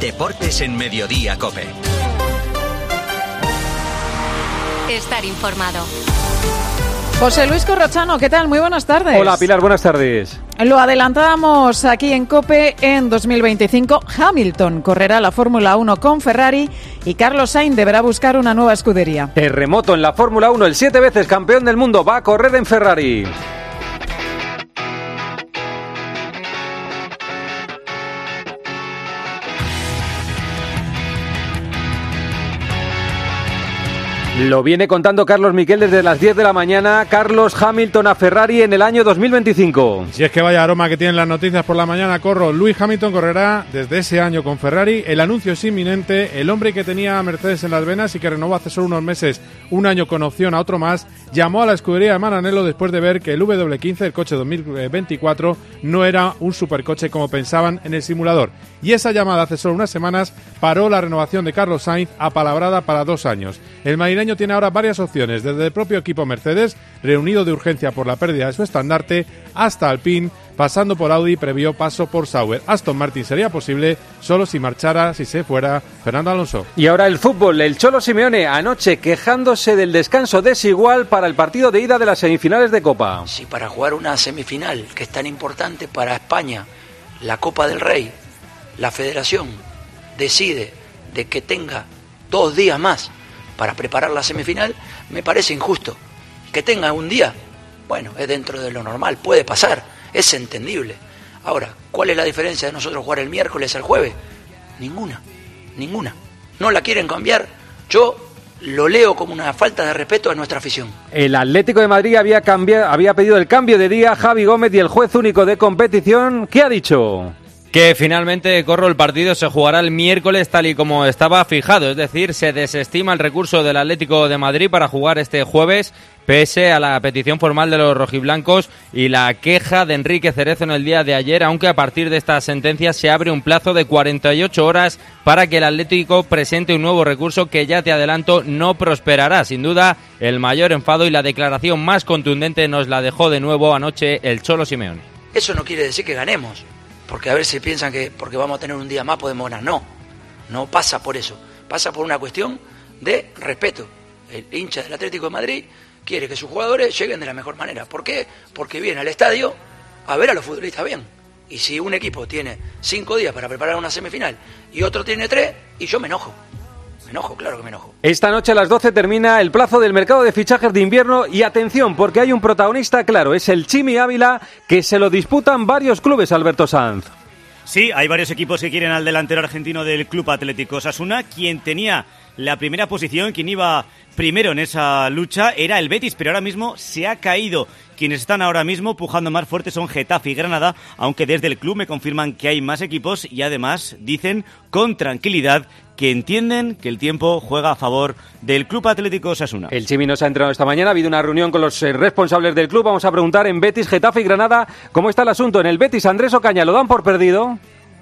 Deportes en Mediodía Cope. Estar informado. José Luis Corrochano, ¿qué tal? Muy buenas tardes. Hola Pilar, buenas tardes. Lo adelantábamos aquí en Cope en 2025. Hamilton correrá la Fórmula 1 con Ferrari y Carlos Sainz deberá buscar una nueva escudería. Terremoto en la Fórmula 1, el siete veces campeón del mundo va a correr en Ferrari. Lo viene contando Carlos Miquel desde las 10 de la mañana. Carlos Hamilton a Ferrari en el año 2025. Si es que vaya aroma que tienen las noticias por la mañana, corro. Luis Hamilton correrá desde ese año con Ferrari. El anuncio es inminente. El hombre que tenía Mercedes en las venas y que renovó hace solo unos meses un año con opción a otro más, llamó a la escudería de Maranello después de ver que el W15, el coche 2024, no era un supercoche como pensaban en el simulador. Y esa llamada hace solo unas semanas paró la renovación de Carlos Sainz apalabrada para dos años. El madrileño tiene ahora varias opciones, desde el propio equipo Mercedes, reunido de urgencia por la pérdida de su estandarte, hasta Alpine, pasando por Audi, previó paso por Sauer. Aston Martin sería posible solo si marchara, si se fuera Fernando Alonso. Y ahora el fútbol, el Cholo Simeone anoche quejándose del descanso desigual para el partido de ida de las semifinales de Copa. Si para jugar una semifinal que es tan importante para España, la Copa del Rey, la federación decide de que tenga dos días más para preparar la semifinal, me parece injusto. Que tenga un día, bueno, es dentro de lo normal, puede pasar, es entendible. Ahora, ¿cuál es la diferencia de nosotros jugar el miércoles al jueves? Ninguna, ninguna. No la quieren cambiar. Yo lo leo como una falta de respeto a nuestra afición. El Atlético de Madrid había, cambiado, había pedido el cambio de día. Javi Gómez y el juez único de competición, ¿qué ha dicho? Que finalmente, Corro, el partido se jugará el miércoles tal y como estaba fijado, es decir, se desestima el recurso del Atlético de Madrid para jugar este jueves, pese a la petición formal de los rojiblancos y la queja de Enrique Cerezo en el día de ayer, aunque a partir de esta sentencia se abre un plazo de 48 horas para que el Atlético presente un nuevo recurso que ya te adelanto no prosperará. Sin duda, el mayor enfado y la declaración más contundente nos la dejó de nuevo anoche el Cholo Simeón. Eso no quiere decir que ganemos porque a si piensan que porque vamos a tener un día más podemos ganar. No, no pasa por eso. Pasa por una cuestión de respeto. El hincha del Atlético de Madrid quiere que sus jugadores lleguen de la mejor manera. ¿Por qué? Porque viene al estadio a ver a los futbolistas bien. Y si un equipo tiene cinco días para preparar una semifinal y otro tiene tres, y yo me enojo. Me enojo, claro que me enojo. Esta noche a las 12 termina el plazo del mercado de fichajes de invierno y atención porque hay un protagonista claro, es el Chimi Ávila que se lo disputan varios clubes, Alberto Sanz. Sí, hay varios equipos que quieren al delantero argentino del Club Atlético Sasuna, quien tenía la primera posición, quien iba primero en esa lucha era el Betis, pero ahora mismo se ha caído. Quienes están ahora mismo pujando más fuerte son Getafe y Granada, aunque desde el club me confirman que hay más equipos y además dicen con tranquilidad que entienden que el tiempo juega a favor del Club Atlético Sasuna. El Chimi nos ha entrenado esta mañana, ha habido una reunión con los eh, responsables del club. Vamos a preguntar en Betis, Getafe y Granada cómo está el asunto. En el Betis, Andrés Ocaña, ¿lo dan por perdido?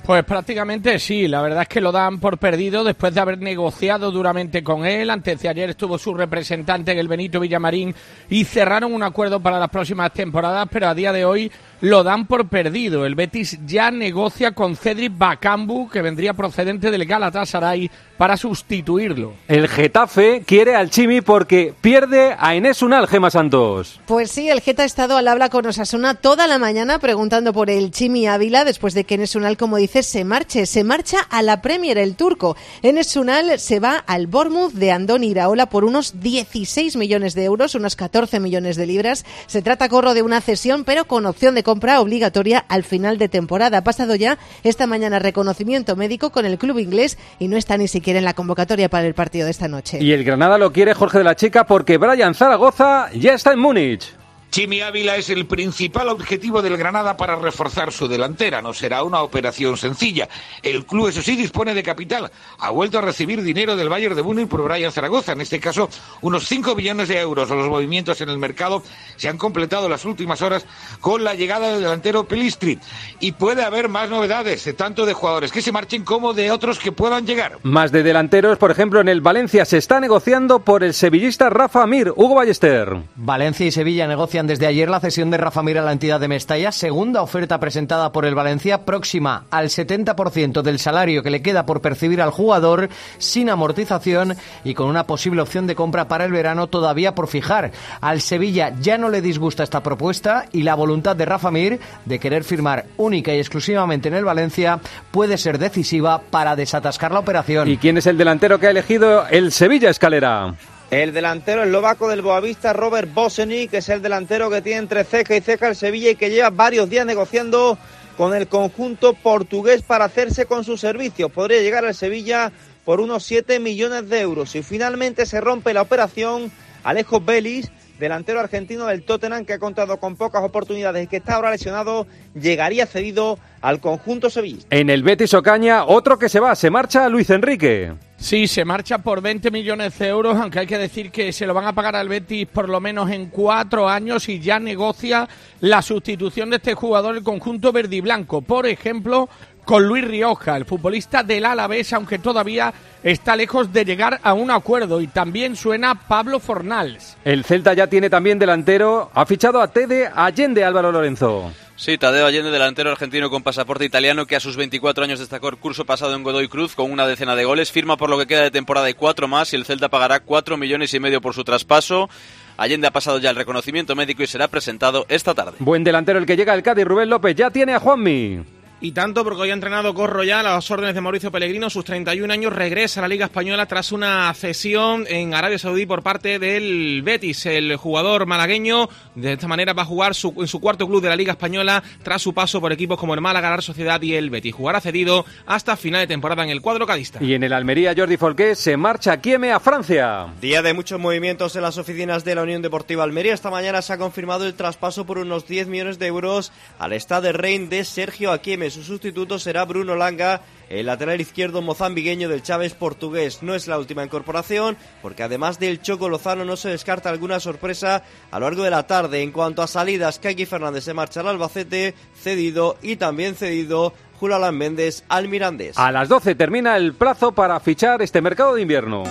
Pues prácticamente sí, la verdad es que lo dan por perdido después de haber negociado duramente con él. Antes de ayer estuvo su representante en el Benito Villamarín y cerraron un acuerdo para las próximas temporadas, pero a día de hoy lo dan por perdido. El Betis ya negocia con Cedric Bakambu, que vendría procedente del Galatasaray, para sustituirlo. El Getafe quiere al Chimi porque pierde a Inés Unal, Gema Santos. Pues sí, el Geta ha estado al habla con Osasuna toda la mañana preguntando por el Chimi Ávila después de que Enes Unal, como dice, se marche. Se marcha a la Premier, el turco. Enes Unal se va al Bournemouth de Andoni Iraola por unos 16 millones de euros, unos 14 millones de libras. Se trata, corro, de una cesión, pero con opción de compra obligatoria al final de temporada. Ha pasado ya esta mañana reconocimiento médico con el club inglés y no está ni siquiera en la convocatoria para el partido de esta noche. Y el Granada lo quiere Jorge de la Chica porque Brian Zaragoza ya está en Múnich. Chimi Ávila es el principal objetivo del Granada para reforzar su delantera. No será una operación sencilla. El club, eso sí, dispone de capital. Ha vuelto a recibir dinero del Bayern de Múnich por Brian Zaragoza. En este caso, unos 5 millones de euros. Los movimientos en el mercado se han completado en las últimas horas con la llegada del delantero Pelistri. Y puede haber más novedades, eh, tanto de jugadores que se marchen como de otros que puedan llegar. Más de delanteros, por ejemplo, en el Valencia se está negociando por el sevillista Rafa Mir. Hugo Ballester. Valencia y Sevilla negocian desde ayer la cesión de Rafa Mir a la entidad de Mestalla, segunda oferta presentada por el Valencia, próxima al 70% del salario que le queda por percibir al jugador, sin amortización y con una posible opción de compra para el verano todavía por fijar. Al Sevilla ya no le disgusta esta propuesta y la voluntad de Rafa Mir de querer firmar única y exclusivamente en el Valencia puede ser decisiva para desatascar la operación. ¿Y quién es el delantero que ha elegido el Sevilla Escalera? El delantero eslovaco del Boavista, Robert Boseny, que es el delantero que tiene entre ceja y ceja el Sevilla y que lleva varios días negociando con el conjunto portugués para hacerse con sus servicios. Podría llegar al Sevilla por unos 7 millones de euros. Y finalmente se rompe la operación, Alejo Belis, delantero argentino del Tottenham, que ha contado con pocas oportunidades y que está ahora lesionado, llegaría cedido al conjunto Sevilla. En el Betis Ocaña, otro que se va, se marcha Luis Enrique. Sí, se marcha por 20 millones de euros, aunque hay que decir que se lo van a pagar al Betis por lo menos en cuatro años y ya negocia la sustitución de este jugador el conjunto verde y blanco. Por ejemplo, con Luis Rioja, el futbolista del Alavés, aunque todavía está lejos de llegar a un acuerdo. Y también suena Pablo Fornals. El Celta ya tiene también delantero, ha fichado a Tede Allende Álvaro Lorenzo. Sí, Tadeo Allende, delantero argentino con pasaporte italiano que a sus 24 años destacó el curso pasado en Godoy Cruz con una decena de goles, firma por lo que queda de temporada y cuatro más y el Celta pagará cuatro millones y medio por su traspaso. Allende ha pasado ya el reconocimiento médico y será presentado esta tarde. Buen delantero el que llega al Cádiz, Rubén López, ya tiene a Juanmi. Y tanto porque hoy ha entrenado Corro ya a las órdenes de Mauricio Pellegrino, sus 31 años, regresa a la Liga Española tras una cesión en Arabia Saudí por parte del Betis. El jugador malagueño de esta manera va a jugar su, en su cuarto club de la Liga Española tras su paso por equipos como el Málaga, la Sociedad y el Betis. Jugará cedido hasta final de temporada en el cuadro cadista. Y en el Almería, Jordi Folqué se marcha a Kieme a Francia. Día de muchos movimientos en las oficinas de la Unión Deportiva Almería. Esta mañana se ha confirmado el traspaso por unos 10 millones de euros al Stade Rein de Sergio Aquieme. Su sustituto será Bruno Langa, el lateral izquierdo mozambiqueño del Chávez portugués. No es la última incorporación, porque además del Choco Lozano no se descarta alguna sorpresa a lo largo de la tarde. En cuanto a salidas, Kaki Fernández se marcha al Albacete, cedido y también cedido Julián Méndez al Mirandés. A las 12 termina el plazo para fichar este mercado de invierno.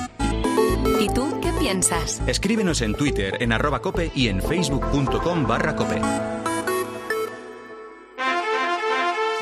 ¿Y tú qué piensas? Escríbenos en Twitter, en arroba cope y en facebook.com barra cope.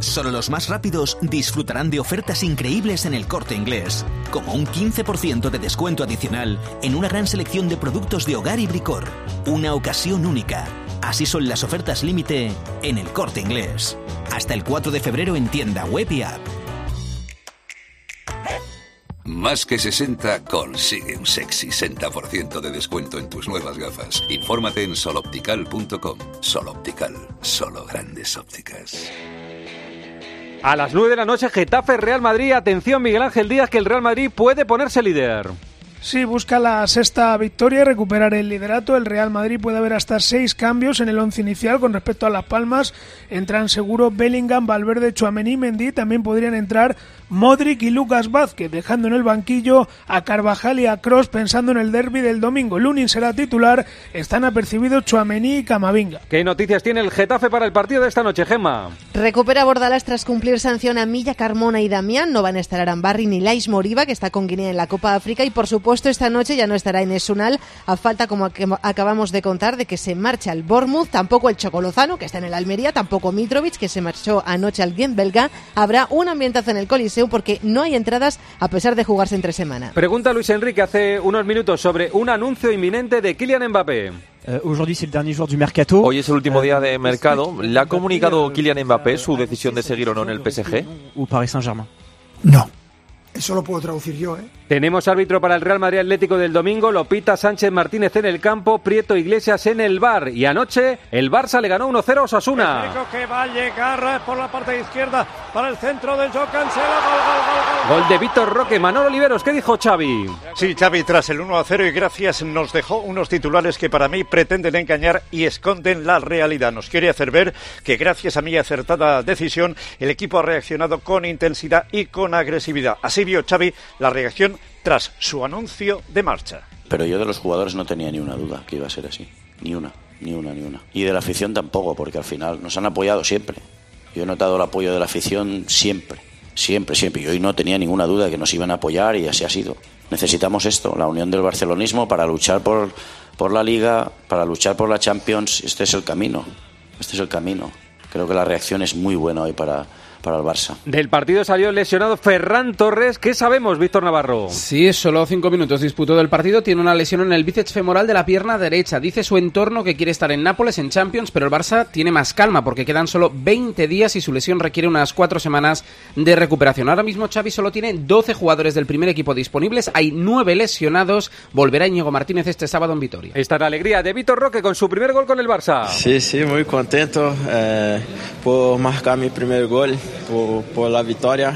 Solo los más rápidos disfrutarán de ofertas increíbles en el corte inglés, como un 15% de descuento adicional en una gran selección de productos de hogar y bricor. Una ocasión única. Así son las ofertas límite en el corte inglés. Hasta el 4 de febrero en tienda web y app. Más que 60 consigue un sexy 60% de descuento en tus nuevas gafas. Infórmate en soloptical.com. Soloptical, solo grandes ópticas. A las 9 de la noche, Getafe Real Madrid. Atención, Miguel Ángel Díaz, que el Real Madrid puede ponerse líder. Sí, busca la sexta victoria y recuperar el liderato. El Real Madrid puede haber hasta seis cambios en el once inicial con respecto a Las Palmas. Entran seguro Bellingham, Valverde, Chuamení, Mendy. También podrían entrar Modric y Lucas Vázquez, dejando en el banquillo a Carvajal y a Cross pensando en el derby del domingo. Lunin será titular. Están apercibidos Chuamení y Camavinga. ¿Qué noticias tiene el Getafe para el partido de esta noche, Gemma? Recupera Bordalás tras cumplir sanción a Milla, Carmona y Damián. No van a estar Arambarri ni Lais Moriba, que está con Guinea en la Copa África. Y por supuesto, esta noche ya no estará en Esunal, a falta, como acabamos de contar, de que se marcha al Bournemouth, tampoco el Chocolozano, que está en el Almería, tampoco Mitrovic, que se marchó anoche al Gent belga. Habrá un ambientazo en el Coliseo porque no hay entradas a pesar de jugarse entre semana. Pregunta Luis Enrique hace unos minutos sobre un anuncio inminente de Kylian Mbappé. Hoy es el último día de mercado. ¿Le ha comunicado Kylian Mbappé su decisión de seguir o no en el PSG? ¿O Paris Saint-Germain? No. Eso lo puedo traducir yo, ¿eh? Tenemos árbitro para el Real Madrid Atlético del domingo, Lopita Sánchez Martínez en el campo, Prieto Iglesias en el bar. Y anoche el Barça le ganó 1-0 a Osasuna. Que va a llegar por la parte izquierda para el centro de Joe. Gol, gol, gol, gol. Gol de Víctor Roque, Manolo Oliveros, ¿qué dijo Xavi? Sí, Xavi, tras el 1 0 y gracias nos dejó unos titulares que para mí pretenden engañar y esconden la realidad. Nos quiere hacer ver que gracias a mi acertada decisión el equipo ha reaccionado con intensidad y con agresividad. Así vio Xavi la reacción tras su anuncio de marcha. Pero yo de los jugadores no tenía ni una duda que iba a ser así. Ni una, ni una, ni una. Y de la afición tampoco, porque al final nos han apoyado siempre. Yo he notado el apoyo de la afición siempre, siempre, siempre. Y hoy no tenía ninguna duda que nos iban a apoyar y así ha sido. Necesitamos esto, la unión del barcelonismo para luchar por, por la liga, para luchar por la Champions. Este es el camino, este es el camino. Creo que la reacción es muy buena hoy para, para el Barça. Del partido salió lesionado Ferran Torres. ¿Qué sabemos, Víctor Navarro? Sí, solo cinco minutos disputó del partido. Tiene una lesión en el bíceps femoral de la pierna derecha. Dice su entorno que quiere estar en Nápoles en Champions, pero el Barça tiene más calma porque quedan solo 20 días y su lesión requiere unas cuatro semanas de recuperación. Ahora mismo Xavi solo tiene 12 jugadores del primer equipo disponibles. Hay nueve lesionados. Volverá Íñigo Martínez este sábado en Vitoria. Esta es la alegría de Víctor Roque con su primer gol con el Barça. Sí, sí, muy contento eh, por marcar mi primer gol, por, por la victoria.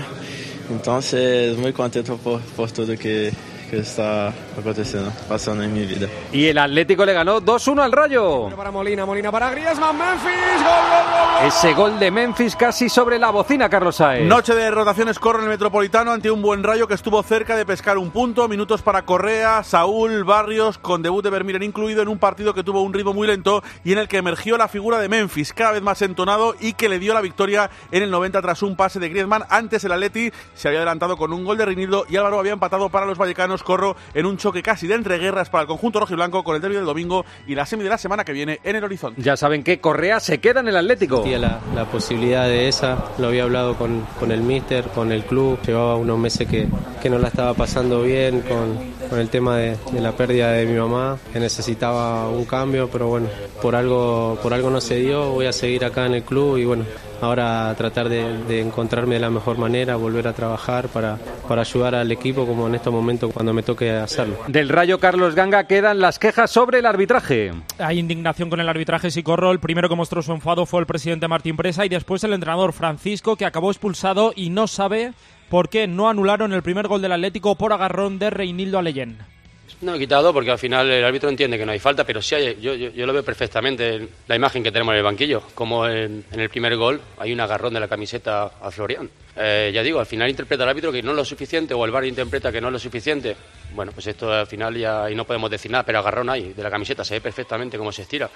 Entonces, muy contento por, por todo que, que está aconteciendo, pasando en mi vida. Y el Atlético le ganó 2-1 al Rayo. Para Molina, Molina para Griezmann, Memphis, gol, gol, gol, gol. Ese gol de Memphis casi sobre la bocina, Carlos Saez. Noche de rotaciones corre en el Metropolitano ante un buen rayo que estuvo cerca de pescar un punto. Minutos para Correa, Saúl, Barrios, con debut de Vermiren incluido en un partido que tuvo un ritmo muy lento y en el que emergió la figura de Memphis, cada vez más entonado y que le dio la victoria en el 90 tras un pase de Griezmann. Antes el Atleti se había adelantado con un gol de Rinildo y Álvaro había empatado para los vallecanos Corro en un choque casi de entreguerras para el conjunto rojiblanco con el derbi del domingo y la semi de la semana que viene en el horizonte. Ya saben que Correa se queda en el Atlético. La, la posibilidad de esa, lo había hablado con, con el míster, con el club, llevaba unos meses que, que no la estaba pasando bien con, con el tema de, de la pérdida de mi mamá, que necesitaba un cambio, pero bueno, por algo, por algo no se dio, voy a seguir acá en el club y bueno, ahora tratar de, de encontrarme de la mejor manera, volver a trabajar para, para ayudar al equipo como en estos momentos cuando me toque hacerlo. Del Rayo Carlos Ganga quedan las quejas sobre el arbitraje. Hay indignación con el arbitraje si corro. El primero que mostró su enfado fue el presidente Martín Presa y después el entrenador Francisco que acabó expulsado y no sabe por qué no anularon el primer gol del Atlético por agarrón de Reinildo Aleyén. No he quitado porque al final el árbitro entiende que no hay falta, pero sí hay, yo, lo veo perfectamente en la imagen que tenemos en el banquillo, como en, el primer gol hay un agarrón de la camiseta a Florian. Eh, ya digo, al final interpreta el árbitro que no es lo suficiente o el VAR interpreta que no es lo suficiente. Bueno, pues esto al final ya y no podemos decir nada, pero agarrón hay de la camiseta, se ve perfectamente cómo se estira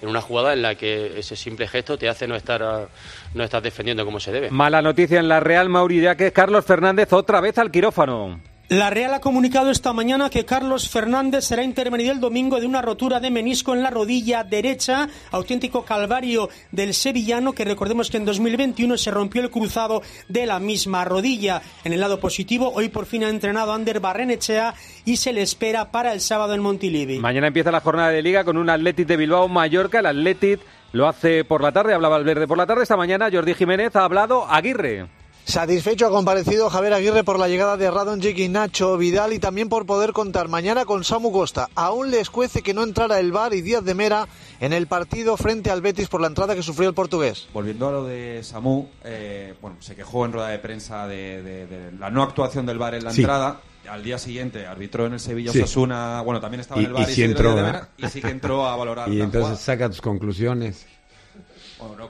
en una jugada en la que ese simple gesto te hace no estar ah, no estar defendiendo como se debe. Mala noticia en la Real Mauridia que es Carlos Fernández otra vez al quirófano. La Real ha comunicado esta mañana que Carlos Fernández será intervenido el domingo de una rotura de menisco en la rodilla derecha, auténtico calvario del sevillano que recordemos que en 2021 se rompió el cruzado de la misma rodilla. En el lado positivo, hoy por fin ha entrenado Ander Barrenechea y se le espera para el sábado en Montilivi. Mañana empieza la jornada de liga con un Athletic de Bilbao Mallorca, el Athletic lo hace por la tarde, hablaba Valverde por la tarde, esta mañana Jordi Jiménez ha hablado Aguirre. Satisfecho ha comparecido Javier Aguirre por la llegada de Radonjic y Nacho Vidal y también por poder contar mañana con Samu Costa. Aún le escuece que no entrara el VAR y Díaz de Mera en el partido frente al Betis por la entrada que sufrió el portugués. Volviendo a lo de Samu, eh, bueno, se quejó en rueda de prensa de, de, de la no actuación del VAR en la Sí. entrada. Al día siguiente arbitró en el Sevilla Sí. Osasuna, bueno, también estaba Y- en el VAR y sí entró. Mera, y sí que entró a valorar Y la entonces jugada. saca tus conclusiones.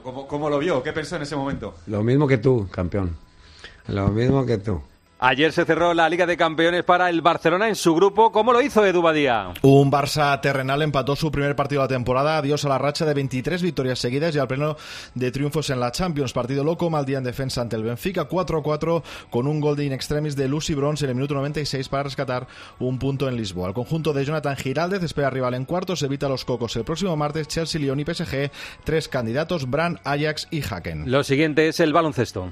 ¿Cómo, ¿Cómo lo vio? ¿Qué pensó en ese momento? Lo mismo que tú, campeón. Lo mismo que tú. Ayer se cerró la Liga de Campeones para el Barcelona en su grupo. ¿Cómo lo hizo Edu Badía? Un Barça terrenal empató su primer partido de la temporada, adiós a la racha de 23 victorias seguidas y al pleno de triunfos en la Champions. Partido loco, mal día en defensa ante el Benfica, 4-4 con un gol de in extremis de Lucy Bronze en el minuto 96 para rescatar un punto en Lisboa. El conjunto de Jonathan Giraldez espera rival en cuartos, evita los cocos el próximo martes, Chelsea, Lyon y PSG, tres candidatos, Bran, Ajax y Haken. Lo siguiente es el baloncesto.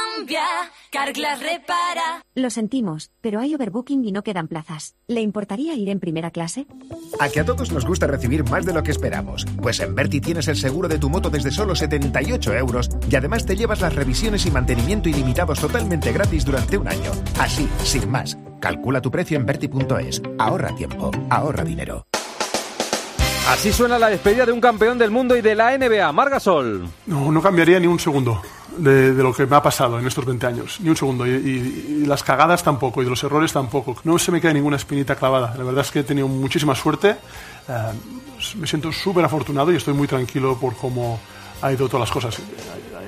Carglass repara. Lo sentimos, pero hay overbooking y no quedan plazas. ¿Le importaría ir en primera clase? A que a todos nos gusta recibir más de lo que esperamos. Pues en Berti tienes el seguro de tu moto desde solo 78 euros y además te llevas las revisiones y mantenimiento ilimitados totalmente gratis durante un año. Así, sin más. Calcula tu precio en Berti.es. Ahorra tiempo, ahorra dinero. Así suena la despedida de un campeón del mundo y de la NBA, Margasol. No, no cambiaría ni un segundo de, lo que me ha pasado en estos 20 años, ni un segundo. Y, y- las cagadas tampoco, y de los errores tampoco. No se me queda ninguna espinita clavada. La verdad es que he tenido muchísima suerte. Eh, me siento súper afortunado y estoy muy tranquilo por cómo ha ido todas las cosas.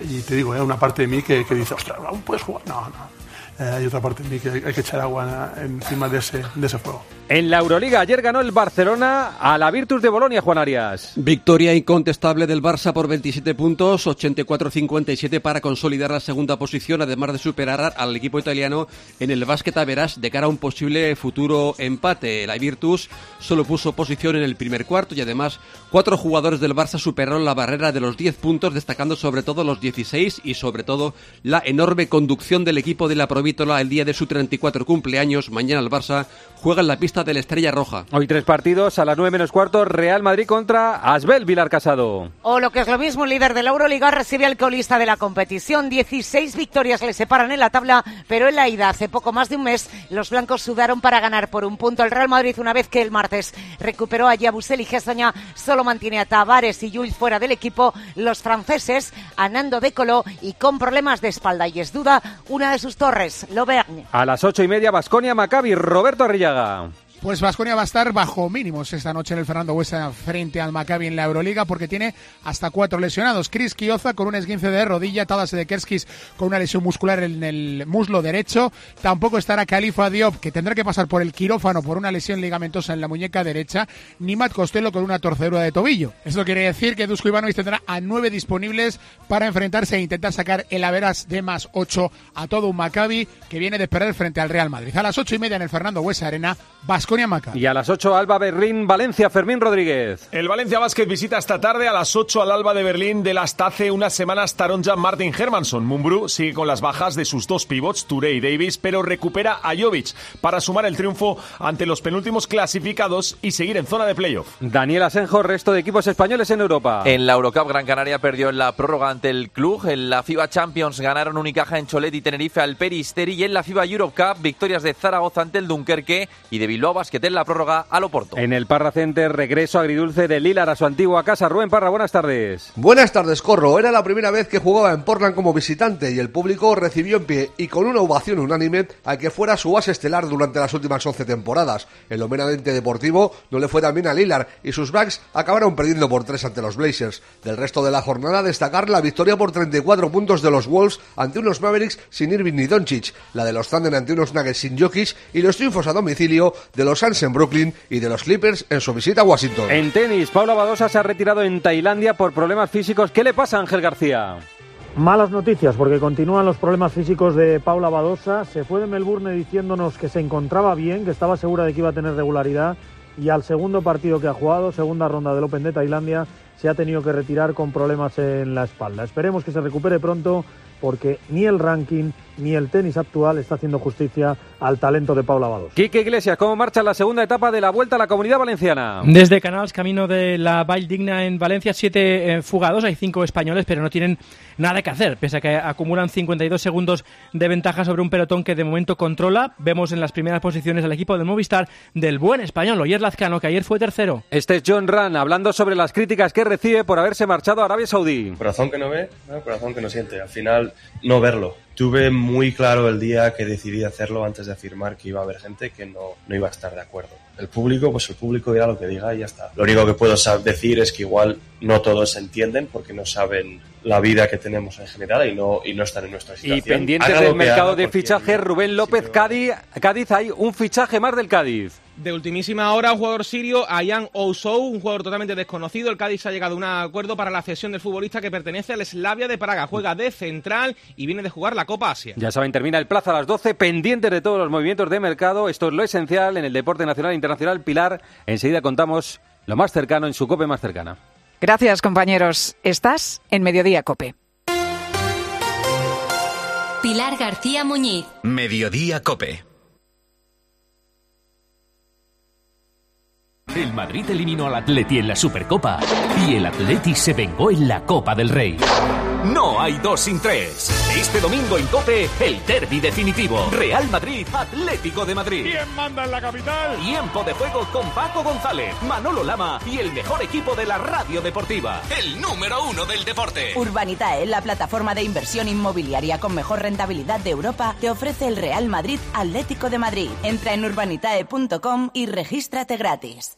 Y te digo, hay una parte de mí que, que dice, ostras, ¿aún puedes jugar? No, no. Eh, hay otra parte de mí que hay, que echar agua encima de ese, de ese fuego. En la Euroliga ayer ganó el Barcelona a la Virtus de Bolonia, Juan Arias. Victoria incontestable del Barça por 27 puntos, 84-57 para consolidar la segunda posición, además de superar al equipo italiano en el básquet a verás de cara a un posible futuro empate. La Virtus solo puso posición en el primer cuarto y además cuatro jugadores del Barça superaron la barrera de los 10 puntos, destacando sobre todo los 16 y sobre todo la enorme conducción del equipo de la El día de su 34 cumpleaños. Mañana el Barça juega en la pista de la Estrella Roja. Hoy tres partidos a las 9 menos cuarto, Real Madrid contra Asbel Vilar Casado. O lo que es lo mismo, el líder de la Euroliga recibe al colista de la competición. 16 victorias le separan en la tabla, pero en la ida, hace poco más de un mes, los blancos sudaron para ganar por un punto. El Real Madrid, una vez que el martes recuperó a Yabusel y Gestaña, solo mantiene a Tavares y Jules fuera del equipo. Los franceses, Anando de Colo y con problemas de espalda. Y es duda una de sus torres, A las ocho y media, Basconia Maccabi, Roberto Arrillaga. Pues Vasconia va a estar bajo mínimos esta noche en el Fernando Huesa frente al Maccabi en la Euroliga porque tiene hasta cuatro lesionados. Chris Kioza con un esguince de rodilla, Tadas de Kerskis con una lesión muscular en el muslo derecho. Tampoco estará Khalifa Diop que tendrá que pasar por el quirófano por una lesión ligamentosa en la muñeca derecha, ni Matt Costello con una torcedura de tobillo. Esto quiere decir que Dusko Ivanovic tendrá a nueve disponibles para enfrentarse e intentar sacar el Averas de más ocho a todo un Maccabi que viene de perder frente al Real Madrid. A las ocho y media en el Fernando Huesa Arena, Vasconia. Y a las 8, Alba Berlín, Valencia, Fermín Rodríguez. El Valencia Basket visita esta tarde a las 8 al Alba de Berlín del hasta hace unas semanas Taronja Martin Hermanson. Mumbrú sigue con las bajas de sus dos pivots, Touré y Davis, pero recupera a Jovic para sumar el triunfo ante los penúltimos clasificados y seguir en zona de playoff. Daniel Asenjo, resto de equipos españoles en Europa. En la Eurocup, Gran Canaria perdió en la prórroga ante el club. En la FIBA Champions ganaron Unicaja en Cholet y Tenerife al Peristeri. Y en la FIBA Eurocup, victorias de Zaragoza ante el Dunkerque y de Bilbao Basket en la prórroga al Oporto. En el Parra Center, regreso agridulce de Lilar a su antigua casa. Rubén Parra, buenas tardes. Buenas tardes, Corro. Era la primera vez que jugaba en Portland como visitante y el público recibió en pie y con una ovación unánime a que fuera su base estelar durante las últimas 11 temporadas. En lo meramente deportivo no le fue tan bien a Lillard y sus Bucks acabaron perdiendo por 3 ante los Blazers. Del resto de la jornada destacar la victoria por 34 puntos de los Wolves ante unos Mavericks sin Irving ni Doncic, la de los Thunder ante unos Nuggets sin Jokic y los triunfos a domicilio de los Suns en Brooklyn y de los Clippers en su visita a Washington. En tenis, Paula Badosa se ha retirado en Tailandia por problemas físicos. ¿Qué le pasa a Ángel García? Malas noticias porque continúan los problemas físicos de Paula Badosa. Se fue de Melbourne diciéndonos que se encontraba bien, que estaba segura de que iba a tener regularidad y al segundo partido que ha jugado, segunda ronda del Open de Tailandia, se ha tenido que retirar con problemas en la espalda. Esperemos que se recupere pronto porque ni el ranking ni el tenis actual está haciendo justicia al talento de Paula Badosa. Quique Iglesias, ¿cómo marcha la segunda etapa de la Vuelta a la Comunidad Valenciana? Desde Canals, camino de la Vall Digna en Valencia, siete eh, fugados, hay cinco españoles, pero no tienen nada que hacer, pese a que acumulan 52 segundos de ventaja sobre un pelotón que de momento controla. Vemos en las primeras posiciones al equipo del Movistar del buen español, Oyer Lazcano, que ayer fue tercero. Este es John Ran hablando sobre las críticas que recibe por haberse marchado a Arabia Saudí. Corazón que no ve, ¿no? corazón que no siente. Al final, no verlo. Tuve muy claro el día que decidí hacerlo antes de afirmar que iba a haber gente que no, no iba a estar de acuerdo. El público, pues el público dirá lo que diga y ya está. Lo único que puedo decir es que igual no todos entienden porque no saben la vida que tenemos en general y no, y no están en nuestra Y situación. pendientes Haga del mercado de fichajes, Rubén López, Cádiz, Cádiz, hay un fichaje más del Cádiz. De ultimísima hora, un jugador sirio, Ayan Ousou, un jugador totalmente desconocido. El Cádiz ha llegado a un acuerdo para la cesión del futbolista que pertenece al Slavia de Praga. Juega de central y viene de jugar la Copa Asia. Ya saben, termina el plazo a las 12, pendientes de todos los movimientos de mercado. Esto es lo esencial en el deporte nacional e internacional. Pilar, enseguida contamos lo más cercano en su cope más cercana. Gracias, compañeros. Estás en Mediodía Cope. Pilar García Muñiz. Mediodía Cope. El Madrid eliminó al Atleti en la Supercopa y el Atleti se vengó en la Copa del Rey. No hay dos sin tres. Este domingo en Cope, el derby definitivo. Real Madrid, Atlético de Madrid. ¿Quién manda en la capital? Tiempo de juego con Paco González, Manolo Lama y el mejor equipo de la radio deportiva. El número uno del deporte. Urbanitae, la plataforma de inversión inmobiliaria con mejor rentabilidad de Europa, te ofrece el Real Madrid Atlético de Madrid. Entra en urbanitae.com y regístrate gratis.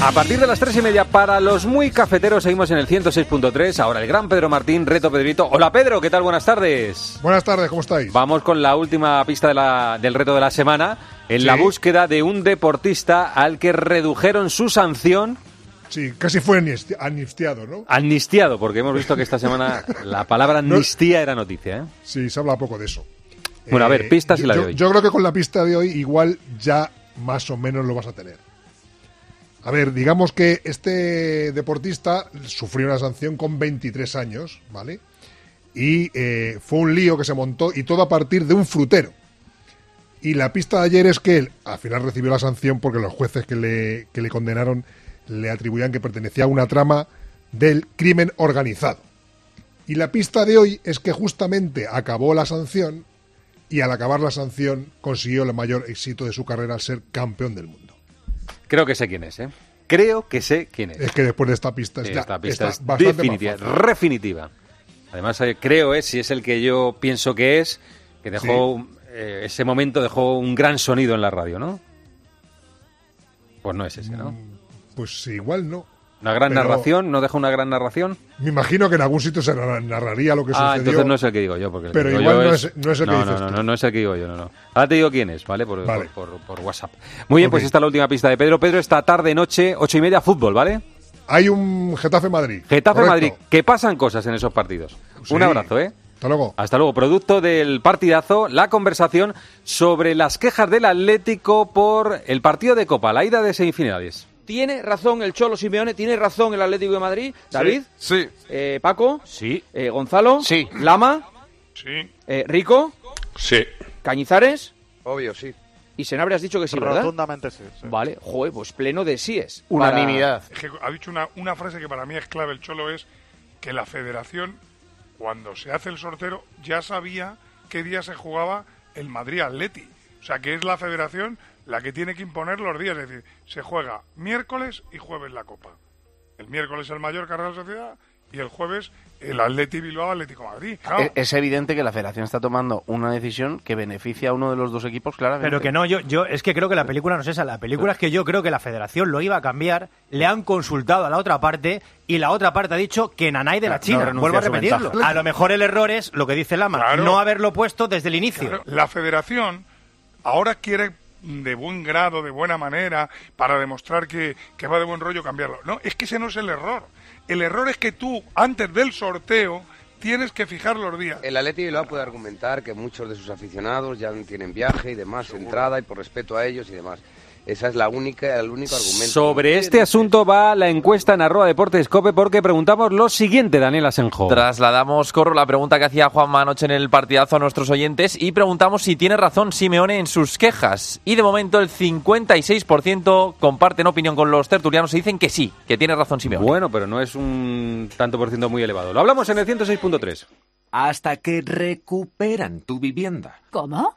A partir de las tres y media, para los muy cafeteros, seguimos en el 106.3. Ahora el gran Pedro Martín, reto Pedrito. Hola Pedro, ¿qué tal? Buenas tardes. Buenas tardes, ¿cómo estáis? Vamos con la última pista de la- del reto de la semana, en Sí. la búsqueda de un deportista al que redujeron su sanción Sí, casi fue amnisti- amnistiado, ¿no? amnistiado, porque hemos visto que esta semana la palabra No- amnistía era noticia. ¿eh? Sí, se habla poco de eso. Bueno, a ver, pistas y la yo, de hoy. Yo creo que con la pista de hoy igual ya más o menos lo vas a tener. A ver, digamos que este deportista sufrió una sanción con 23 años, ¿vale? Y eh, fue un lío que se montó y todo a partir de un frutero. Y la pista de ayer es que él al final recibió la sanción porque los jueces que le, que le condenaron le atribuían que pertenecía a una trama del crimen organizado. Y la pista de hoy es que justamente acabó la sanción y al acabar la sanción consiguió el mayor éxito de su carrera al ser campeón del mundo. Creo que sé quién es, ¿eh? Creo que sé quién es. Es que después de esta pista Sí, está, esta pista está es definitiva, fácil. definitiva. Además, eh, creo es, si es el que yo pienso que es, que dejó, eh, ese momento dejó un gran sonido en la radio, ¿no? Pues no es ese, ¿no? Pues igual no. Una gran Pero narración, ¿no deja una gran narración? Me imagino que en algún sitio se narra- narraría lo que Ah, sucedió. entonces no es el que digo yo. Porque que Pero igual no es, no es el que no, dices no, no, tú. no, es el que digo yo, no, no. Ahora te digo quién es, ¿vale? Por, Vale. por, por- por WhatsApp. Muy bien, pues esta es la última pista de Pedro. Pedro, esta tarde, noche, ocho y media, fútbol, ¿vale? Hay un Getafe Madrid. Getafe Correcto. Madrid, que pasan cosas en esos partidos. Sí. Un abrazo, ¿eh? Hasta luego. Hasta luego. Producto del partidazo, la conversación sobre las quejas del Atlético por el partido de Copa, la ida de semifinales. Tiene razón el Cholo Simeone, tiene razón el Atlético de Madrid. David. Sí. Eh, Paco. Sí. Eh, Gonzalo. Sí. Lama. Sí. Eh, Rico. Sí. Cañizares. Obvio, sí. Y Senabre has dicho que sí, ¿verdad? Rotundamente sí. sí. Vale, joder, pues pleno de síes. Unanimidad. Es que ha dicho una, una frase que para mí es clave el Cholo, es que la federación, cuando se hace el sortero, ya sabía qué día se jugaba el Madrid Atleti. O sea, que es la federación la que tiene que imponer los días. Es decir, se juega miércoles y jueves la Copa. El miércoles el Mallorca Real Sociedad y el jueves el Atleti Bilbao Atlético de Madrid. Claro. Es, es evidente que la federación está tomando una decisión que beneficia a uno de los dos equipos claramente. Pero que no, yo, yo es que creo que la película no es esa. La película es que yo creo que la federación lo iba a cambiar, le han consultado a la otra parte y la otra parte ha dicho que Nanay de la No China. renuncia Vuelvo a repetirlo. A lo mejor el error es lo que dice Lama, Claro. no haberlo puesto desde el inicio. Claro, La federación ahora quiere de buen grado, de buena manera, para demostrar que, que va de buen rollo cambiarlo. No, es que ese no es el error. El error es que tú, antes del sorteo, tienes que fijar los días. El Atleti Bilbao puede argumentar que muchos de sus aficionados ya tienen viaje y demás, entrada y por respeto a ellos y demás. Esa es la única, el único argumento. Sobre este asunto va la encuesta en arroba deportes cope porque preguntamos lo siguiente, Daniel Asenjo. Trasladamos, Corro, la pregunta que hacía Juanma anoche en el partidazo a nuestros oyentes y preguntamos si tiene razón Simeone en sus quejas. Y de momento el 56% comparten opinión con los tertulianos y dicen que sí, que tiene razón Simeone. Bueno, pero no es un tanto por ciento muy elevado. Lo hablamos en el 106.3. Hasta que recuperan tu vivienda. ¿Cómo?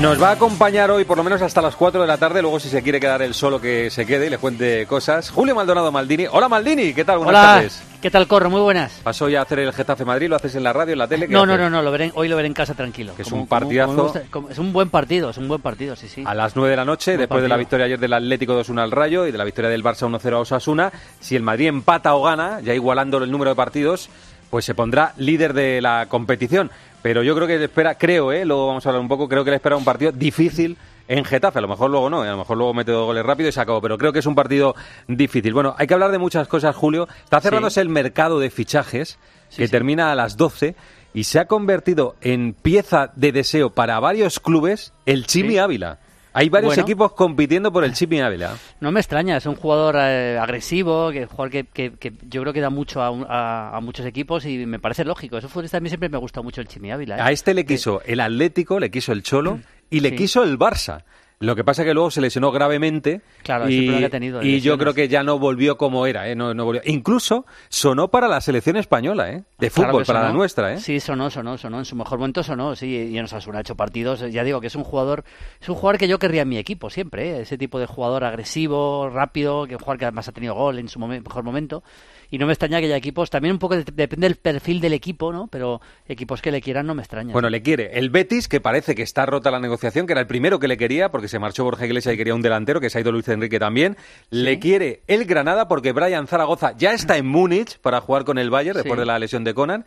Nos va a acompañar hoy por lo menos hasta las 4 de la tarde, luego si se quiere quedar él solo que se quede y le cuente cosas. Julio Maldonado Maldini. Hola Maldini, ¿qué tal? Buenas Hola, tardes. ¿qué tal Corro? Muy buenas. ¿Pasó ya a hacer el Getafe Madrid? ¿Lo haces en la radio, en la tele? ¿Qué No, no, no, no, lo veré, hoy lo veré en casa tranquilo. Que es Como- un partidazo. como me gusta- como- es un buen partido, es un buen partido, sí, sí. A las 9 de la noche, después de la victoria ayer del Atlético 2-1 al Rayo y de la victoria del Barça 1-0 a Osasuna, si el Madrid empata o gana, ya igualando el número de partidos, pues se pondrá líder de la competición. Pero yo creo que le espera, creo, ¿eh? luego vamos a hablar un poco, creo que le espera un partido difícil en Getafe. A lo mejor luego no, y a lo mejor luego mete dos goles rápido y se acabó. Pero creo que es un partido difícil. Bueno, hay que hablar de muchas cosas, Julio. Está cerrándose el mercado de fichajes, que termina a las 12 y se ha convertido en pieza de deseo para varios clubes el Chimi. Ávila. Hay varios Bueno. equipos compitiendo por el Chimi Ávila. No me extraña, es un jugador eh, agresivo, que jugador que, que- que yo creo que da mucho a, a- a muchos equipos y me parece lógico. Eso futbolista a mí siempre me gusta mucho el Chimi Ávila. ¿eh? A este le quiso el Atlético, le quiso el Cholo y le Sí. quiso el Barça. Lo que pasa es que luego se lesionó gravemente Claro, es y, que ha tenido y yo creo que ya no volvió como era, ¿eh? no, no volvió. Incluso sonó para la selección española, ¿eh? de Claro fútbol, para la nuestra. ¿eh? Sí, sonó, sonó, sonó. En su mejor momento sonó, sí. Y en Osasuna ha hecho partidos. Ya digo que es un jugador, es un jugador que yo querría en mi equipo siempre. ¿eh? Ese tipo de jugador agresivo, rápido, que un jugador que además ha tenido gol en su momen- mejor momento. Y no me extraña que haya equipos, también un poco de- depende del perfil del equipo, ¿no? Pero equipos que le quieran no me extraña. Bueno, le quiere el Betis, que parece que está rota la negociación, que era el primero que le quería, porque se marchó Borja Iglesias y quería un delantero, que se ha ido Luis Enrique también. Le quiere el Granada, porque Brian Zaragoza ya está en Múnich para jugar con el Bayern después de la lesión de Conan.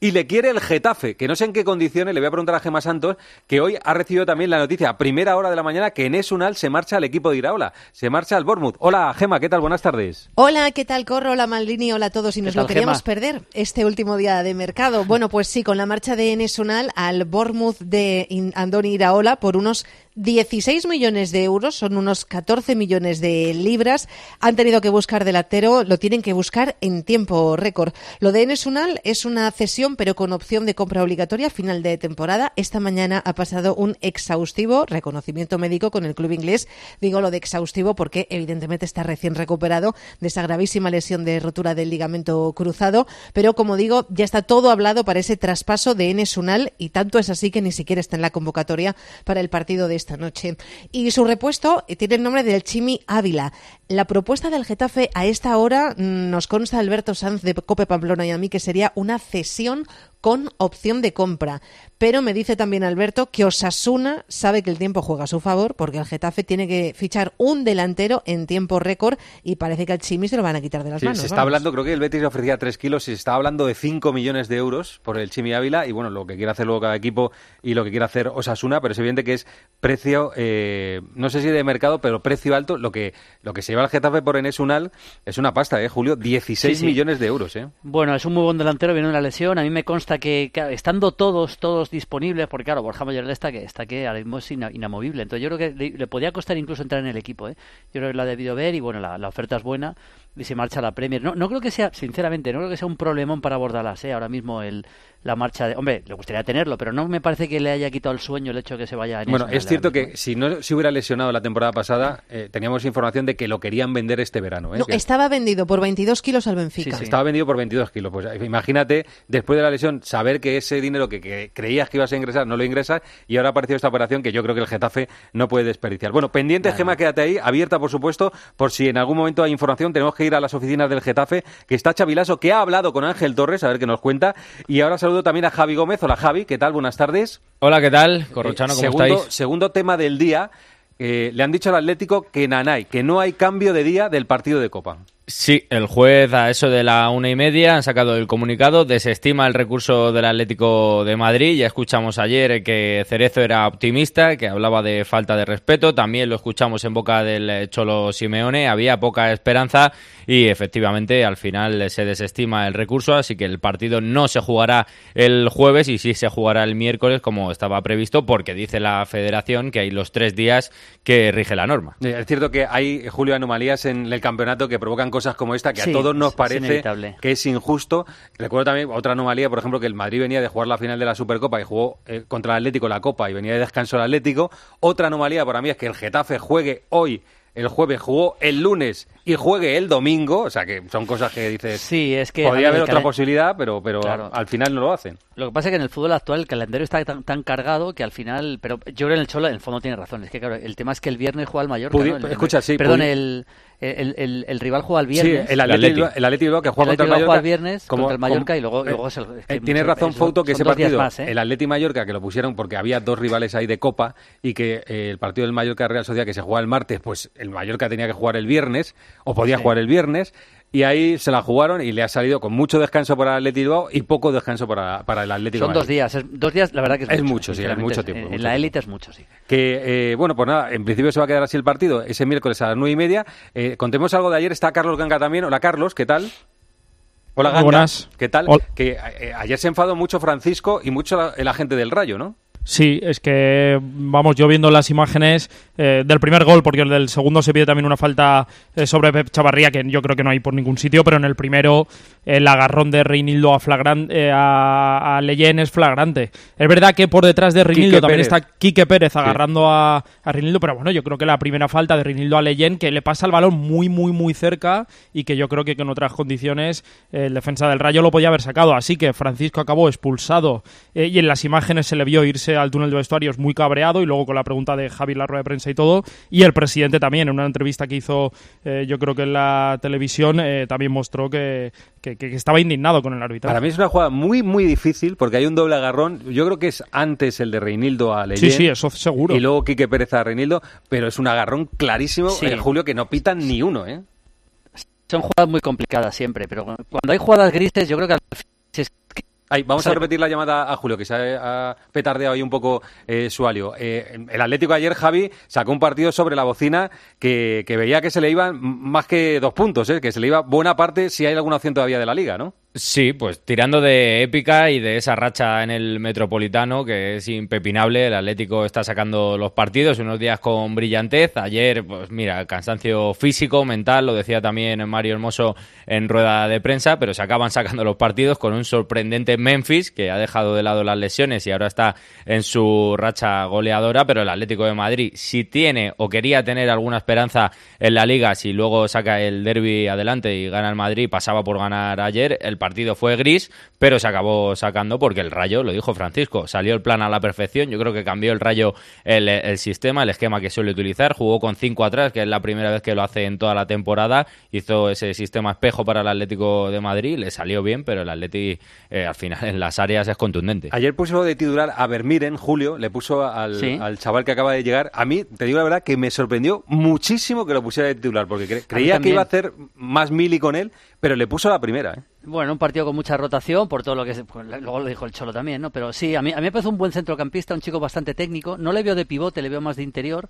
Y le quiere el Getafe, que no sé en qué condiciones, le voy a preguntar a Gemma Santos, que hoy ha recibido también la noticia a primera hora de la mañana que Enes Unal se marcha al equipo de Iraola, se marcha al Bournemouth. Hola Gema, ¿qué tal? Buenas tardes. Hola, ¿qué tal Corro? Hola Maldini, hola a todos. Y nos tal, lo queríamos Gema? perder este último día de mercado. Bueno, pues sí, con la marcha de Enes Unal al Bournemouth de Andoni Iraola por unos 16 millones de euros, son unos 14 millones de libras. Han tenido que buscar delantero, lo tienen que buscar en tiempo récord. Lo de Enes Unal es una cesión, pero con opción de compra obligatoria a final de temporada. Esta mañana ha pasado un exhaustivo reconocimiento médico con el club inglés. Digo lo de exhaustivo porque evidentemente está recién recuperado de esa gravísima lesión de rotura del ligamento cruzado, pero como digo, ya está todo hablado para ese traspaso de Enes Unal y tanto es así que ni siquiera está en la convocatoria para el partido de esta noche. Y su repuesto eh, tiene el nombre del Chimi Ávila. La propuesta del Getafe a esta hora mm, nos consta Alberto Sanz de Cope Pamplona y a mí que sería una cesión con opción de compra. Pero me dice también Alberto que Osasuna sabe que el tiempo juega a su favor porque el Getafe tiene que fichar un delantero en tiempo récord y parece que al Chimi se lo van a quitar de las Sí, manos. se está vamos. hablando, creo que el Betis ofrecía 3 kilos y se está hablando de 5 millones de euros por el Chimi Ávila y bueno, lo que quiere hacer luego cada equipo y lo que quiere hacer Osasuna, pero es evidente que es precio, eh, no sé si de mercado, pero precio alto, lo que, lo que se lleva el Getafe por Enes Unal es una pasta, ¿eh, Julio? 16 Sí, sí. millones de euros, ¿eh? Bueno, es un muy buen delantero, viene una lesión. A mí me consta que, estando todos, todos disponibles, porque claro, Borja Mayoral está que, está que ahora mismo es ina- inamovible. Entonces yo creo que le, le podía costar incluso entrar en el equipo, ¿eh? Yo creo que lo ha debido ver y bueno, la, la oferta es buena y se marcha a la Premier. No, no creo que sea, sinceramente, no creo que sea un problemón para Bordalas, ¿eh? Ahora mismo el, la marcha de... Hombre, le gustaría tenerlo, pero no me parece que le haya quitado el sueño el hecho de que se vaya en Bueno, es cierto que si no se hubiera lesionado la temporada pasada, eh, teníamos información de que lo querían vender este verano. ¿eh? No, Que estaba vendido por 22 kilos al Benfica. Estaba vendido por 22 kilos. Pues eh, imagínate, después de la lesión, saber que ese dinero que, que creías que ibas a ingresar no lo ingresas y ahora ha aparecido esta operación que yo creo que el Getafe no puede desperdiciar. Bueno, pendiente, Gema, quédate ahí, abierta por supuesto, por si en algún momento hay información, tenemos que ir a las oficinas del Getafe, que está Chavilaso, que ha hablado con Ángel Torres, a ver qué nos cuenta. Y ahora saludo también a Javi Gómez. Hola Javi, ¿qué tal? Buenas tardes. Hola, ¿qué tal? Corrochano, Eh, ¿cómo segundo, estáis? Segundo tema del día. eh, le han dicho al Atlético que Nanay, que no hay cambio de día del partido de Copa. Sí, el juez a eso de la una y media han sacado el comunicado, desestima el recurso del Atlético de Madrid. Ya escuchamos ayer que Cerezo era optimista, que hablaba de falta de respeto. También lo escuchamos en boca del eh, Cholo Simeone. Había poca esperanza y efectivamente al final se desestima el recurso, así que el partido no se jugará el jueves y sí se jugará el miércoles como estaba previsto, porque dice la Federación que hay los tres días que rige la norma. Eh, Es cierto que hay, Julio, anomalías en el campeonato que provocan cosas como esta, que Sí, a todos nos parece que es injusto. Recuerdo también otra anomalía, por ejemplo, que el Madrid venía de jugar la final de la Supercopa y jugó eh, contra el Atlético la Copa y venía de descanso el Atlético. Otra anomalía para mí es que el Getafe juegue hoy, el jueves jugó el lunes y juegue el domingo. O sea, que son cosas que dices... Sí, es que... Podría haber otra posibilidad, pero, pero Claro. al final no lo hacen. Lo que pasa es que en el fútbol actual el calendario está tan, tan cargado que al final. Pero yo creo que en el Cholo, en el fondo, tiene razón. Es que, claro, el tema es que el viernes juega el Mallorca. Pudi- ¿no? El- escucha, sí, Perdón, el, el, el- el rival juega el viernes. Sí, el Atleti, el Atleti Bilbao que juega El contra el Mallorca. juega el viernes como- contra el Mallorca como- y luego, eh, luego es el. es que Eh, Tienes mucho- razón, Fouto, que ese partido, más, ¿eh? el Atleti Mallorca, que lo pusieron porque había dos rivales ahí de Copa y que eh, el partido del Mallorca Real Sociedad que se jugaba el martes, pues el Mallorca tenía que jugar el viernes o podía jugar el viernes. Y ahí se la jugaron y le ha salido con mucho descanso para el Atleti Bilbao y poco descanso para, para el Atlético Son dos días. es- dos días, la verdad que es, Es mucho. mucho, sí, es mucho tiempo, En, mucho la tiempo. élite es mucho, sí. Que, eh, bueno, pues nada, en principio se va a quedar así el partido ese miércoles a las nueve y media. Eh, contemos algo de ayer, está Carlos Ganga también. Hola Carlos, ¿qué tal? Hola Ganga, buenas. ¿qué tal? Hola. Que eh, ayer se enfadó mucho Francisco y mucho la- el agente del Rayo, ¿no? Sí, es que, vamos, yo viendo las imágenes eh, del primer gol, porque el del segundo se pide también una falta eh, sobre Pep Chavarría, que yo creo que no hay por ningún sitio, pero en el primero el agarrón de Reinildo a, flagran- eh, a, a Leyen es flagrante. Es verdad que por detrás de Reinildo Quique también Pérez. está Quique Pérez agarrando a, a Reinildo, pero bueno, yo creo que la primera falta de Reinildo a Leyen, que le pasa el balón muy, muy, muy cerca y que yo creo que con otras condiciones eh, el defensa del Rayo lo podía haber sacado. Así que Francisco acabó expulsado eh, y en las imágenes se le vio irse al túnel de vestuarios muy cabreado y luego con la pregunta de Javi en la rueda de prensa y todo. Y el presidente también, en una entrevista que hizo eh, yo creo que en la televisión, eh, también mostró que, que- que estaba indignado con el arbitraje. Para mí es una jugada muy, muy difícil porque hay un doble agarrón. Yo creo que es antes el de Reinildo a Leyen. Sí, sí, eso seguro. Y luego Quique Pérez a Reinildo, pero es un agarrón clarísimo, Sí. eh, Julio, que no pitan ni uno, ¿eh? Son jugadas muy complicadas siempre, pero cuando hay jugadas grises, yo creo que al fin- si es que- Ay, vamos a repetir la llamada a Julio, que se ha, petardeado ahí un poco eh, su alio. Eh, el Atlético ayer, Javi, sacó un partido sobre la bocina que, que veía que se le iban más que dos puntos, ¿eh? que se le iba buena parte si hay alguna opción todavía de la liga, ¿no? Sí, pues tirando de épica y de esa racha en el Metropolitano que es impepinable, el Atlético está sacando los partidos unos días con brillantez. Ayer, pues mira, cansancio físico, mental, lo decía también Mario Hermoso en rueda de prensa, pero se acaban sacando los partidos con un sorprendente Memphis que ha dejado de lado las lesiones y ahora está en su racha goleadora, pero el Atlético de Madrid, si tiene o quería tener alguna esperanza en la liga, si luego saca el derby adelante y gana el Madrid, pasaba por ganar ayer, el partido fue gris, pero se acabó sacando porque el Rayo, lo dijo Francisco, salió el plan a la perfección, yo creo que cambió el Rayo el, el sistema, el esquema que suele utilizar, jugó con cinco atrás, que es la primera vez que lo hace en toda la temporada, hizo ese sistema espejo para el Atlético de Madrid, le salió bien, pero el Atleti eh, al final en las áreas es contundente. Ayer puso de titular a Vermiren, Julio, le puso al, Sí. al chaval que acaba de llegar. A mí, te digo la verdad, que me sorprendió muchísimo que lo pusiera de titular, porque cre- creía que iba a hacer más mili con él, pero le puso la primera. ¿eh? Bueno, un partido con mucha rotación, por todo lo que... pues, luego lo dijo el Cholo también, ¿no? Pero sí, a mí, a mí me parece un buen centrocampista, un chico bastante técnico. No le veo de pivote, le veo más de interior.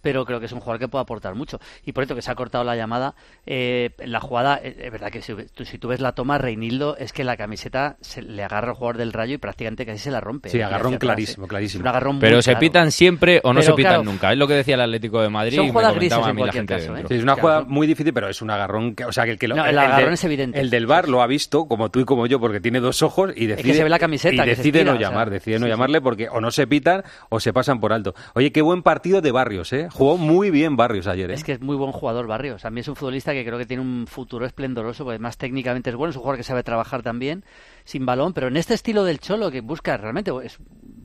Pero creo que es un jugador que puede aportar mucho. Y por esto que se ha cortado la llamada, eh, la jugada, eh, es verdad que si, tú- si tú ves la toma, Reinildo, es que la camiseta se le agarra al jugador del Rayo y prácticamente casi se la rompe. Sí, agarrón clarísimo, clarísimo. Un agarrón muy Pero se claro. pitan siempre o no Pero, se pitan claro, nunca. Es lo que decía el Atlético de Madrid. Son jugadas comentaba grises a en mí la cualquier caso, ¿eh? dentro. Sí, es una jugada muy difícil, pero es un agarrón que, o sea, que el que lo, No, el agarrón es evidente. El del bar lo ha visto, como tú y como yo, porque tiene dos ojos y que decide, se ve la camiseta, y que se decide estira, no o sea, llamar, decide no sí. llamarle porque o no se pitan o se pasan por alto. Oye, qué buen partido de Barrios, ¿eh? Jugó muy bien Barrios ayer, ¿eh? Es que es muy buen jugador Barrios. A mí es un futbolista que creo que tiene un futuro esplendoroso, porque además técnicamente es bueno, es un jugador que sabe trabajar también sin balón, pero en este estilo del Cholo que busca realmente es-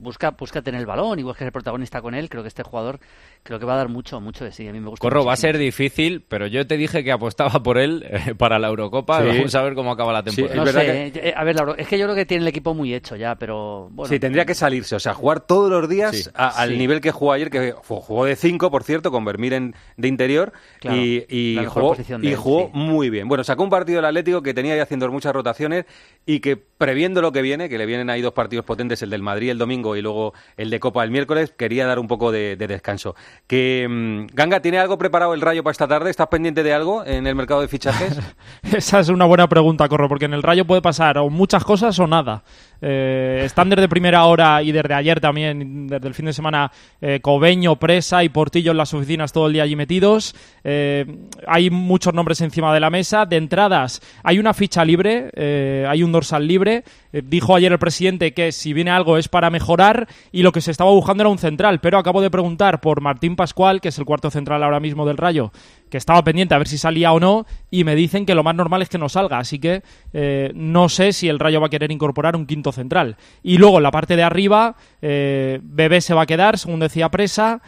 busca busca tener el balón y busca ser protagonista con él, creo que este jugador creo que va a dar mucho mucho de sí. A mí me gusta. Corro, va a ser difícil, pero yo te dije que apostaba por él eh, para la Eurocopa. Sí. Vamos a ver cómo acaba la temporada. No sé, eh, a ver, Lauro, es que yo creo que tiene el equipo muy hecho ya, pero bueno. Sí, tendría que salirse, o sea, jugar todos los días Sí. a- al Sí. nivel que jugó ayer, que jugó de 5, por cierto, con Vermir en- de interior, Claro, y, jugó, posición de y él, jugó sí. muy bien. Bueno, sacó un partido del Atlético que tenía ya haciendo muchas rotaciones y que previendo lo que viene, que le vienen ahí dos partidos potentes, el del Madrid el domingo y luego el de Copa el miércoles, quería dar un poco de, de descanso. Que mm, Ganga, ¿tiene algo preparado el Rayo para esta tarde? ¿Estás pendiente de algo en el mercado de fichajes? Esa es una buena pregunta, Corro, porque en el Rayo puede pasar o muchas cosas o nada. Eh, están desde primera hora y desde ayer también, desde el fin de semana, eh, Cobeño, Presa y Portillo en las oficinas todo el día allí metidos. Eh, hay muchos nombres encima de la mesa. De entradas, hay una ficha libre, eh, hay un dorsal libre. Dijo ayer el presidente que si viene algo es para mejorar y lo que se estaba buscando era un central, pero acabo de preguntar por Martín Pascual, que es el cuarto central ahora mismo del Rayo, estaba pendiente a ver si salía o no, y me dicen que lo más normal es que no salga, así que eh, no sé si el Rayo va a querer incorporar un quinto central. Y luego en la parte de arriba, eh, Bebé se va a quedar, según decía Presa,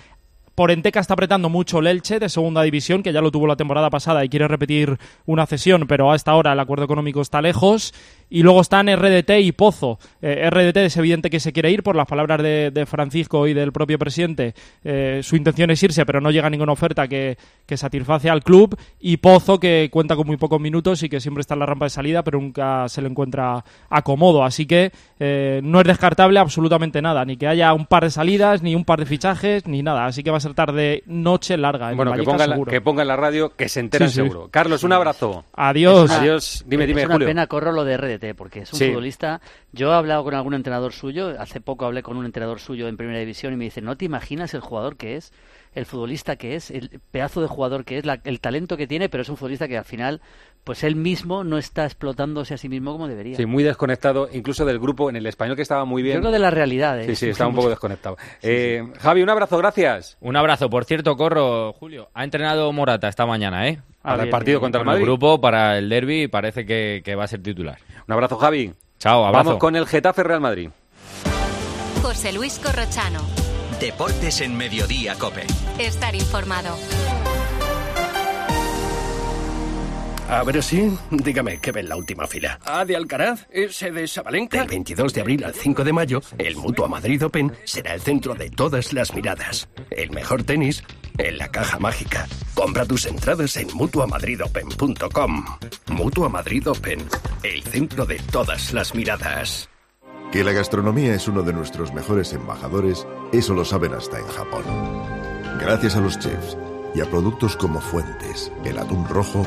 por Enteca está apretando mucho el Elche de segunda división, que ya lo tuvo la temporada pasada y quiere repetir una cesión, pero hasta ahora el acuerdo económico está lejos. Y luego están RDT y Pozo. Eh, RDT es evidente que se quiere ir por las palabras de, de Francisco y del propio presidente. Eh, su intención es irse, pero no llega ninguna oferta que, que satisface al club. Y Pozo, que cuenta con muy pocos minutos y que siempre está en la rampa de salida, pero nunca se le encuentra acomodo. Así que eh, no es descartable absolutamente nada, ni que haya un par de salidas, ni un par de fichajes, ni nada. Así que va a ser tarde, noche larga. en bueno, que Vallecas ponga, la, seguro. que ponga en la radio, que se enteran Sí, sí. seguro. Carlos, un abrazo. Adiós. Adiós. Dime, es dime, una Julio. pena corro lo de RDT porque es un Sí. futbolista. Yo he hablado con algún entrenador suyo, hace poco hablé con un entrenador suyo en primera división y me dice, no te imaginas el jugador que es, el futbolista que es, el pedazo de jugador que es, la- el talento que tiene, pero es un futbolista que al final, pues él mismo no está explotándose a sí mismo como debería. Sí, muy desconectado, incluso del grupo en el español que estaba muy bien. Yo creo de la realidad. ¿eh? Sí, sí, estaba un poco desconectado. Eh, Javi, un abrazo, gracias. Un abrazo. Por cierto, Corro, Julio, ha entrenado Morata esta mañana, ¿eh? Para el partido contra el Con Madrid. grupo para el derby y parece que, que va a ser titular. Un abrazo, Javi. Chao, abrazo. Vamos con el Getafe Real Madrid. José Luis Corrochano. Deportes en Mediodía, Cope. Estar informado. A ver si, dígame, ¿qué ve en la última fila? ¿A de Alcaraz? ¿Ese de Sabalenka? Del 22 de abril al 5 de mayo, el Mutua Madrid Open será el centro de todas las miradas. El mejor tenis en la caja mágica. Compra tus entradas en mutuamadridopen.com. Mutua Madrid Open, el centro de todas las miradas. Que la gastronomía es uno de nuestros mejores embajadores, eso lo saben hasta en Japón. Gracias a los chefs y a productos como Fuentes, el atún rojo,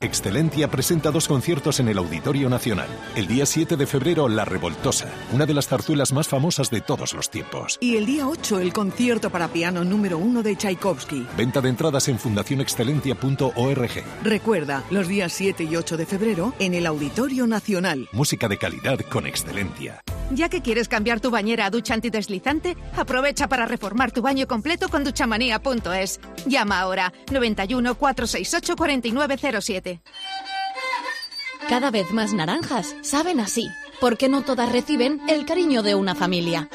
Excelencia presenta dos conciertos en el Auditorio Nacional. El día 7 de febrero, La Revoltosa, una de las zarzuelas más famosas de todos los tiempos. Y el día 8, el concierto para piano número 1 de Tchaikovsky. Venta de entradas en fundacionexcelencia.org. Recuerda, los días 7 y 8 de febrero en el Auditorio Nacional. Música de calidad con excelencia. Ya que quieres cambiar tu bañera a ducha antideslizante, aprovecha para reformar tu baño completo con duchamanía.es. Llama ahora 91 468 4907. Cada vez más naranjas saben así, porque no todas reciben el cariño de una familia.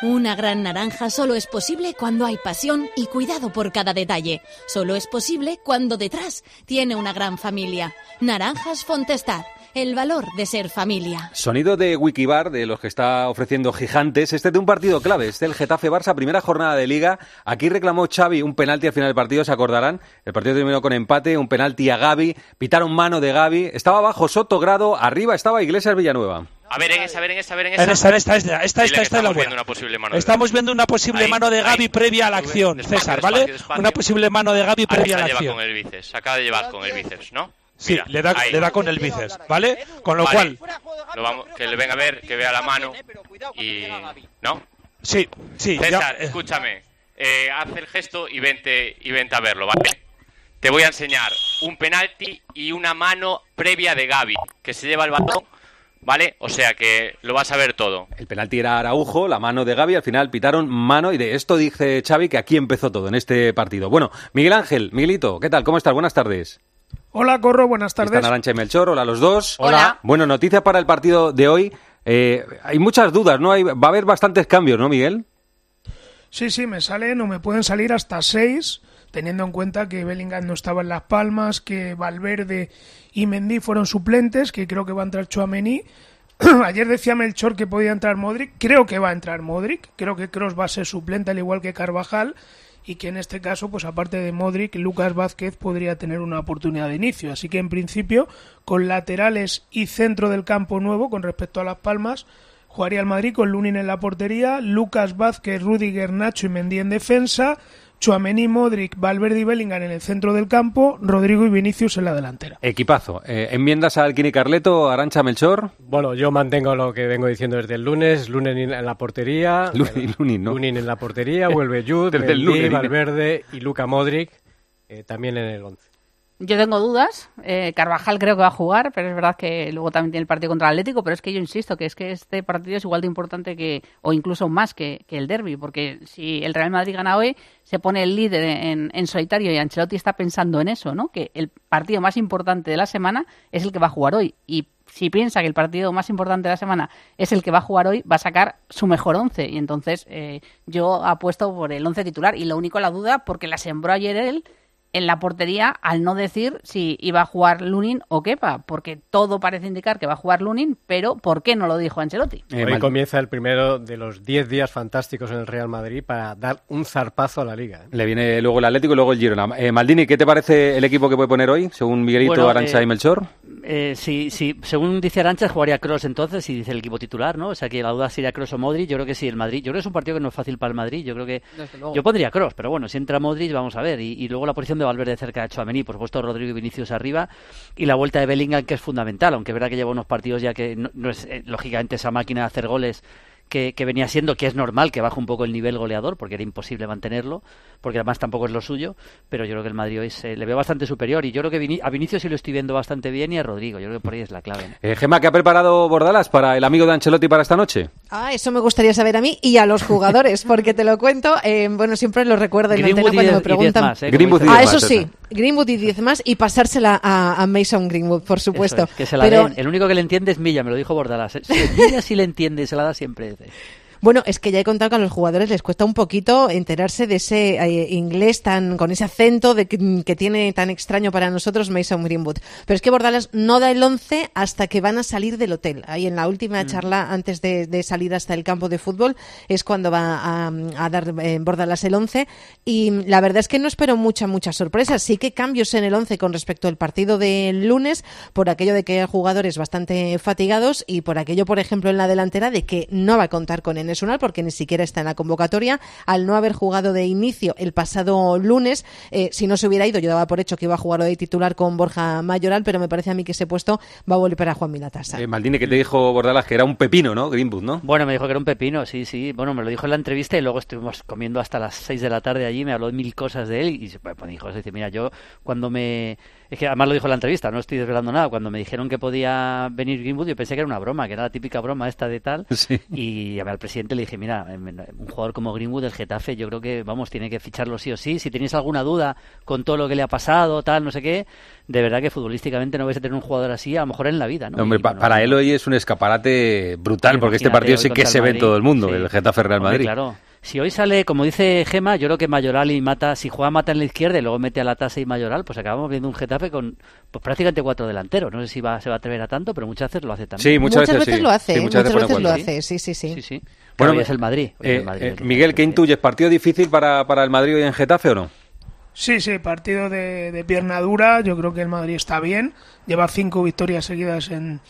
Una gran naranja solo es posible cuando hay pasión y cuidado por cada detalle. Solo es posible cuando detrás tiene una gran familia. Naranjas Fontestad. El valor de ser familia. Sonido de Wikibar, de los que está ofreciendo Gigantes. Este es de un partido clave, es del Getafe-Barça, primera jornada de Liga. Aquí reclamó Xavi un penalti al final del partido, se acordarán. El partido terminó con empate, un penalti a Gaby. Pitaron mano de Gaby. Estaba abajo Soto Grado, arriba estaba Iglesias Villanueva. A ver en esa, a ver en esa, a ver en esa. En esta, esta, esta, esta, esta, esta es la buena. viendo una posible mano de Estamos viendo una posible Ahí, mano de Gaby ahí. previa a la acción, despacio, César, ¿vale? despacio. Una posible mano de Gaby previa a la acción. con el bíceps, acaba de llevar con el bíceps, ¿no? Sí, Mira, le da, ahí. le da con el bíceps, ¿vale? Con lo Vale. cual, Lo vamos- que le venga a ver, que vea la mano y... ¿No? sí, sí, César, ya, eh, escúchame. eh, haz el gesto y vente, y vente a verlo, ¿vale? Te voy a enseñar un penalti y una mano previa de Gaby, que se lleva el balón, ¿vale? O sea que lo vas a ver todo. El penalti era Araujo, la mano de Gaby, al final pitaron mano y de esto dice Xavi que aquí empezó todo en este partido. Bueno, Miguel Ángel, Miguelito, ¿qué tal? ¿Cómo estás? Buenas tardes. Hola, Corro, buenas tardes. Están Arancha y Melchor, hola a los dos. Hola. Bueno, noticias para el partido de hoy. Eh, hay muchas dudas, ¿no? Hay, va a haber bastantes cambios, ¿no, Miguel? Sí, sí, me salen o me pueden salir hasta seis, teniendo en cuenta que Bellingham no estaba en Las Palmas, que Valverde y Mendy fueron suplentes, que creo que va a entrar Chouameni. Ayer decía Melchor que podía entrar Modric, creo que va a entrar Modric, creo que Cross va a ser suplente al igual que Carvajal y que en este caso, pues aparte de Modric, Lucas Vázquez podría tener una oportunidad de inicio. Así que en principio, con laterales y centro del campo nuevo con respecto a Las Palmas, jugaría el Madrid con Lunin en la portería, Lucas Vázquez, Rudiger, Nacho y Mendy en defensa, Chuamení, Modric, Valverde y Bellingham en el centro del campo, Rodrigo y Vinicius en la delantera. Equipazo. Eh, ¿Enmiendas al Kini Carleto, Arancha Melchor? Bueno, yo mantengo lo que vengo diciendo desde el lunes. Lunin en la portería. Lunin, Lunin, ¿no? Lunin en la portería, vuelve Jude, Desde el Mendy, lunes. Valverde y Luca Modric eh, también en el 11. Yo tengo dudas. Eh, Carvajal creo que va a jugar, pero es verdad que luego también tiene el partido contra el Atlético. Pero es que yo insisto que es que este partido es igual de importante que, o incluso más que, que el derby, porque si el Real Madrid gana hoy, se pone el líder en, en solitario y Ancelotti está pensando en eso, ¿no? Que el partido más importante de la semana es el que va a jugar hoy. Y si piensa que el partido más importante de la semana es el que va a jugar hoy, va a sacar su mejor once. Y entonces eh, yo apuesto por el once titular. Y lo único la duda, porque la sembró ayer él en la portería al no decir si iba a jugar Lunin o Kepa, porque todo parece indicar que va a jugar Lunin, pero ¿por qué no lo dijo Ancelotti? Eh, Hoy comienza el primero de los 10 días fantásticos en el Real Madrid para dar un zarpazo a la liga. ¿eh? Le viene luego el Atlético y luego el Girona. Eh, Maldini, ¿qué te parece el equipo que puede poner hoy, según Miguelito, Bueno, Arancha eh, y Melchor? Eh, sí, sí, según dice Arancha, jugaría Cross entonces y dice el equipo titular, ¿no? O sea que la duda sería Cross o Modric. Yo creo que sí, el Madrid. Yo creo que es un partido que no es fácil para el Madrid. Yo creo que. Yo pondría Cross, pero bueno, si entra Modric, vamos a ver. Y, y luego la posición de Valverde cerca de Chouameni, por supuesto Rodrigo y Vinicius arriba. Y la vuelta de Bellingham, que es fundamental, aunque es verdad que lleva unos partidos ya que no, no es eh, lógicamente esa máquina de hacer goles. Que, que venía siendo, que es normal que baje un poco el nivel goleador, porque era imposible mantenerlo, porque además tampoco es lo suyo, pero yo creo que el Madrid hoy se le veo bastante superior y yo creo que Vini- a Vinicius sí lo estoy viendo bastante bien y a Rodrigo, yo creo que por ahí es la clave. ¿no? Eh, Gemma, ¿qué ha preparado Bordalas para el amigo de Ancelotti para esta noche? Ah, eso me gustaría saber a mí y a los jugadores, porque te lo cuento, eh, bueno, siempre lo recuerdo en la Greenwood antena y cuando me preguntan. más, ¿eh? Como Greenwood y ah, eso sí. Greenwood y 10 más y pasársela a, a Mason Greenwood, por supuesto. Es, que se la Pero den. El único que le entiende es Milla, me lo dijo Bordalas. ¿eh? Si Milla sí le entiende, se la da siempre. Bueno, es que ya he contado que a los jugadores les cuesta un poquito enterarse de ese eh, inglés tan con ese acento de que, que tiene tan extraño para nosotros Mason Greenwood. Pero es que Bordalás no da el 11 hasta que van a salir del hotel. Ahí en la última charla antes de, de salir hasta el campo de fútbol es cuando va a, a dar eh, Bordalás el 11 y la verdad es que no espero mucha mucha sorpresa. Sí que cambios en el 11 con respecto al partido del lunes por aquello de que hay jugadores bastante fatigados y por aquello, por ejemplo, en la delantera de que no va a contar con Enes Unal porque ni siquiera está en la convocatoria. Al no haber jugado de inicio el pasado lunes, eh, si no se hubiera ido, yo daba por hecho que iba a jugar de titular con Borja Mayoral, pero me parece a mí que ese puesto va a volver para Juan Milatasa. Eh, Maldini, ¿qué te dijo Bordalas? Que era un pepino, ¿no? Greenwood, ¿no? Bueno, me dijo que era un pepino, sí, sí. Bueno, me lo dijo en la entrevista y luego estuvimos comiendo hasta las 6 de la tarde allí, me habló de mil cosas de él y pues, me dijo, decir, mira, yo cuando me... Es que además lo dijo en la entrevista, no estoy desvelando nada. Cuando me dijeron que podía venir Greenwood, yo pensé que era una broma, que era la típica broma esta de tal. Sí. Y al presidente le dije, mira, em, un jugador como Greenwood del Getafe, yo creo que, vamos, tiene que ficharlo sí o sí. Si tenéis alguna duda con todo lo que le ha pasado, tal, no sé qué, de verdad que futbolísticamente no vais a tener un jugador así, a lo mejor en la vida, ¿no? Hombre, Y, pa- bueno, para él hoy es un escaparate brutal, porque este partido sí que se el ve en todo el mundo, sí. el Getafe Real Hombre, Madrid. claro. Si hoy sale, como dice Gema, yo creo que Mayoral y Mata, si juega Mata en la izquierda y luego mete a la tasa y Mayoral, pues acabamos viendo un Getafe con pues, prácticamente cuatro delanteros. No sé si va, se va a atrever a tanto, pero muchas veces lo hace también. Sí, muchas, Muchas veces lo hace, Sí, muchas veces lo hace, sí, sí, sí. Sí, sí. Bueno, Bueno, es el Madrid. hoy es Eh, el Madrid eh, el que- Miguel, ¿qué intuyes? ¿Partido difícil para, para el Madrid hoy en Getafe o no? Sí, sí, partido de, de pierna dura. Yo creo que el Madrid está bien. Lleva cinco victorias seguidas en,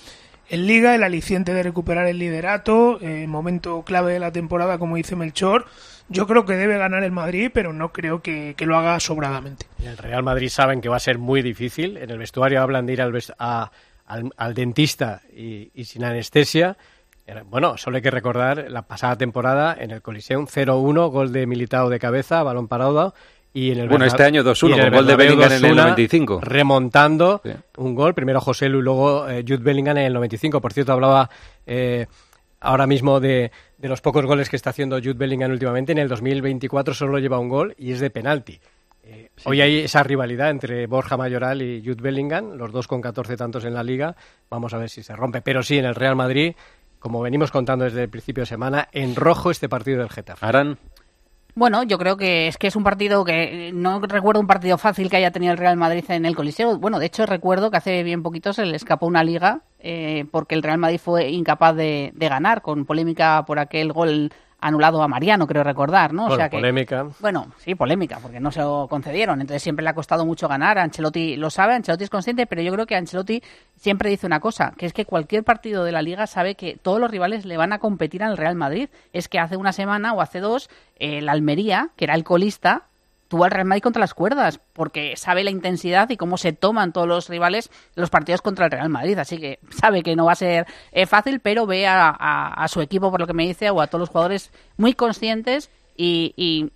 en Liga, el aliciente de recuperar el liderato, eh, momento clave de la temporada, como dice Melchor. Yo creo que debe ganar el Madrid, pero no creo que, lo haga sobradamente. El Real Madrid saben que va a ser muy difícil. En el vestuario hablan de ir al, a- al, al dentista y, y sin anestesia. Eh, Bueno, solo hay que recordar la pasada temporada en el Coliseum 0-1, gol de Militao de cabeza, balón parado. Y en el Bueno, este año 2-1, y en el con gol de Bellingham en el 2-1, 95. Remontando un gol, primero José Lu y luego eh, Jude Bellingham en el 95. Por cierto, hablaba eh, ahora mismo de, de los pocos goles que está haciendo Jude Bellingham últimamente. En el 2024 solo lleva un gol y es de penalti. Eh, Hoy hay esa rivalidad entre Borja Mayoral y Jude Bellingham, los dos con 14 tantos en la liga. Vamos a ver si se rompe. Pero sí, en el Real Madrid, como venimos contando desde el principio de semana, en rojo este partido del Getafe. Arán. Bueno, yo creo que es que es un partido que no recuerdo un partido fácil que haya tenido el Real Madrid en el Coliseo. Bueno, de hecho recuerdo que hace bien poquito se le escapó una liga eh, porque el Real Madrid fue incapaz de, de ganar con polémica por aquel gol anulado a Mariano, creo recordar, ¿no? Bueno, o sea que, polémica. Bueno, sí, polémica, porque no se lo concedieron. Entonces siempre le ha costado mucho ganar. Ancelotti lo sabe, Ancelotti es consciente, pero yo creo que Ancelotti siempre dice una cosa, que es que cualquier partido de la liga sabe que todos los rivales le van a competir al Real Madrid. Es que hace una semana o hace dos, eh, el Almería, que era el colista, tuvo al Real Madrid contra las cuerdas, porque sabe la intensidad y cómo se toman todos los rivales los partidos contra el Real Madrid. Así que sabe que no va a ser eh, fácil, pero ve a, a- a su equipo, por lo que me dice, o a todos los jugadores muy conscientes y, y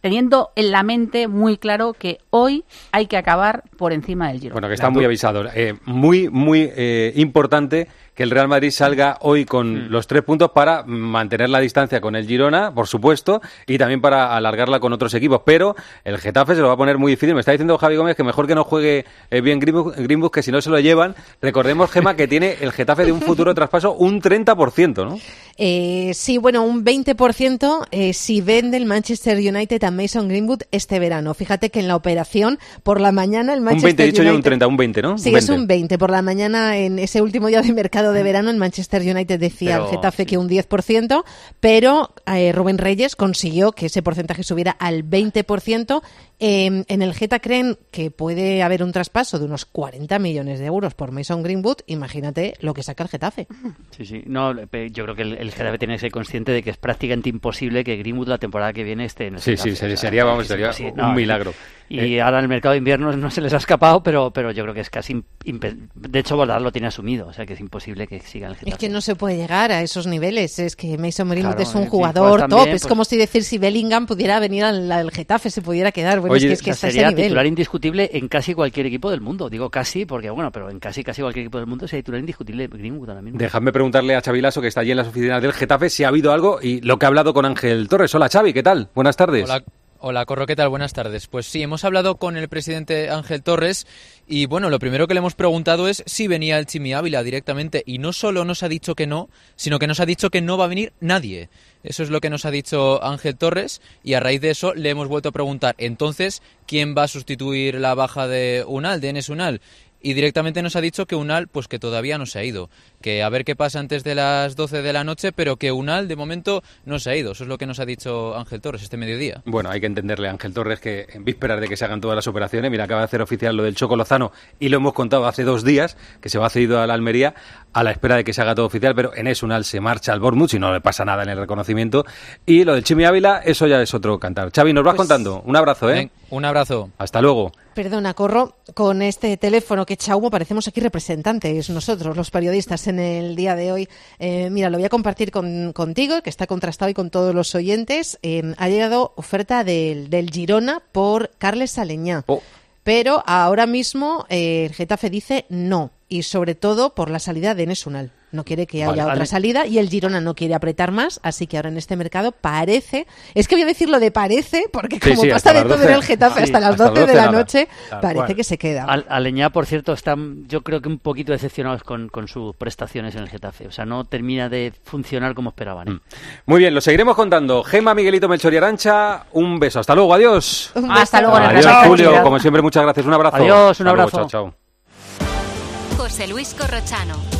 teniendo en la mente muy claro que hoy hay que acabar por encima del Girona. Bueno, que está muy avisado. Eh, muy, muy eh, importante que el Real Madrid salga hoy con Mm. los tres puntos para mantener la distancia con el Girona, por supuesto, y también para alargarla con otros equipos. Pero el Getafe se lo va a poner muy difícil. Me está diciendo Javi Gómez que mejor que no juegue eh, bien Greenwood, que si no se lo llevan. Recordemos, Gema, que tiene el Getafe de un futuro traspaso un 30%, ¿no? Eh, sí, bueno, un 20% eh, si vende el Manchester United a Mason Greenwood este verano. Fíjate que en la operación, por la mañana, el Un Manchester 20, he dicho yo un United... 30, un 20, ¿no? Sí, es un 20. Por la mañana, en ese último día de mercado de verano, el Manchester United decía al Getafe que un 10%, pero eh, Rubén Reyes consiguió que ese porcentaje subiera al 20%. Eh, en el Geta creen que puede haber un traspaso de unos 40 millones de euros por Mason Greenwood. Imagínate lo que saca el Getafe. Sí, sí. No, yo creo que el, el Getafe tiene que ser consciente de que es prácticamente imposible que Greenwood la temporada que viene esté en el Sí, Getafe. sí, sería- O sea, sería, vamos, sería un No, milagro. Y Eh, ahora en el mercado de invierno no se les ha escapado, pero, pero yo creo que es casi... De hecho, Bordar lo tiene asumido, o sea que es imposible que siga el Getafe. Es que no se puede llegar a esos niveles. Es que Mason Greenwood Claro, es un jugador juegas top. también, es pues- como si decir si Bellingham pudiera venir al, al Getafe, se pudiera quedar. Bueno, Oye, es que, es que o está sea, a ese sería nivel. titular indiscutible en casi cualquier equipo del mundo. Digo casi porque, bueno, pero en casi casi cualquier equipo del mundo sería titular indiscutible Greenwood ahora mismo. Dejadme preguntarle a Xavi Lasso, que está allí en las oficinas del Getafe, si ha habido algo y lo que ha hablado con Ángel Torres. Hola Xavi, ¿qué tal? Buenas tardes. Hola, hola, Corro, ¿qué tal? Buenas tardes. Pues sí, hemos hablado con el presidente Ángel Torres y bueno, lo primero que le hemos preguntado es si venía el Chimi Ávila directamente y no solo nos ha dicho que no, sino que nos ha dicho que no va a venir nadie. Eso es lo que nos ha dicho Ángel Torres y a raíz de eso le hemos vuelto a preguntar entonces quién va a sustituir la baja de Unal, de Enes Unal. Y directamente nos ha dicho que Unal, pues que todavía no se ha ido. Que a ver qué pasa antes de las 12 de la noche, pero que Unal de momento no se ha ido. Eso es lo que nos ha dicho Ángel Torres este mediodía. Bueno, hay que entenderle a Ángel Torres que en vísperas de que se hagan todas las operaciones, mira, acaba de hacer oficial lo del Choco Lozano y lo hemos contado hace dos días, que se va cedido a la Almería a la espera de que se haga todo oficial, pero en Esunal se marcha al Bournemouth y no le pasa nada en el reconocimiento. Y lo del Chimi Ávila, eso ya es otro cantar. Xavi, nos vas Pues- contando. Un abrazo, ¿eh? Ven, un abrazo. Hasta luego. Perdona, corro con este teléfono que echa humo. Parecemos aquí representantes, nosotros, los periodistas, en el día de hoy. Eh, mira, lo voy a compartir con- contigo, que está contrastado y con todos los oyentes. Eh, ha llegado oferta del, del Girona por Carles Saleñá. Pero ahora mismo eh, el Getafe dice no, y sobre todo por la salida de Enes Unal. No quiere que Vale, haya otra salida y el Girona no quiere apretar más, así que ahora en este mercado parece, es que voy a decirlo de parece, porque como sí, pasa hasta de las todo en 12. el Getafe Sí, hasta las hasta las 12 de 12 la nada. noche, parece que se queda. Al- Aleñá, por cierto, están yo creo que un poquito decepcionados con, con sus prestaciones en el Getafe. O sea, no termina de funcionar como esperaban. ¿eh? Muy bien, lo seguiremos contando. Gema, Miguelito, Melchor y Arancha, un beso. Hasta luego, adiós. Un beso. Hasta luego, Adiós, Julio. Como siempre, muchas gracias. Un abrazo. Adiós, un luego, abrazo. chao, chao. José Luis Corrochano.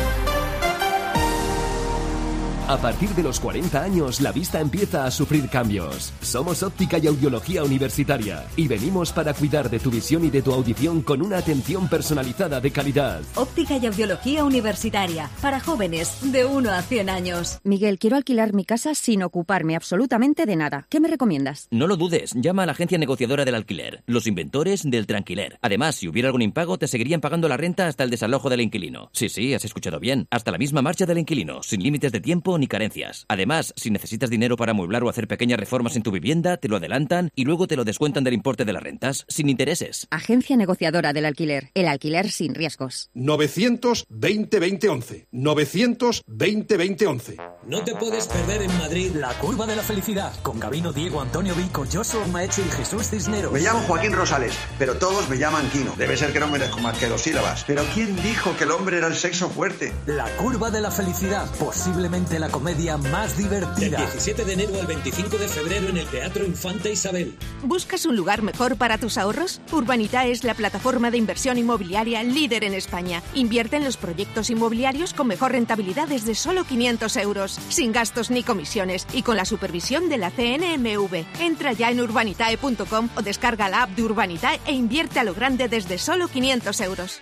A partir de los 40 años, la vista empieza a sufrir cambios. Somos Óptica y Audiología Universitaria y venimos para cuidar de tu visión y de tu audición con una atención personalizada de calidad. Óptica y audiología universitaria para jóvenes de 1 a 100 años. Miguel, quiero alquilar mi casa sin ocuparme absolutamente de nada. ¿Qué me recomiendas? No lo dudes, llama a la agencia negociadora del alquiler, los inventores del tranquiler. Además, si hubiera algún impago, te seguirían pagando la renta hasta el desalojo del inquilino. Sí, sí, has escuchado bien. Hasta la misma marcha del inquilino, sin límites de tiempo ni carencias. Además, si necesitas dinero para amueblar o hacer pequeñas reformas en tu vivienda, te lo adelantan y luego te lo descuentan del importe de las rentas, sin intereses. Agencia negociadora del alquiler. El alquiler sin riesgos. 920-2011. 920-2011. No te puedes perder en Madrid la curva de la felicidad con Gabino Diego Antonio Vico, Joshua Maeche y Jesús Cisneros. Me llamo Joaquín Rosales, pero todos me llaman Quino. Debe ser que no merezco más que dos sílabas. Pero ¿quién dijo que el hombre era el sexo fuerte? La curva de la felicidad, posiblemente la comedia más divertida. Del 17 de enero al 25 de febrero en el Teatro Infanta Isabel. ¿Buscas un lugar mejor para tus ahorros? Urbanita es la plataforma de inversión inmobiliaria líder en España. Invierte en los proyectos inmobiliarios con mejor rentabilidad desde solo 500 euros, sin gastos ni comisiones y con la supervisión de la CNMV. Entra ya en urbanitae.com o descarga la app de Urbanitae e invierte a lo grande desde solo 500 euros.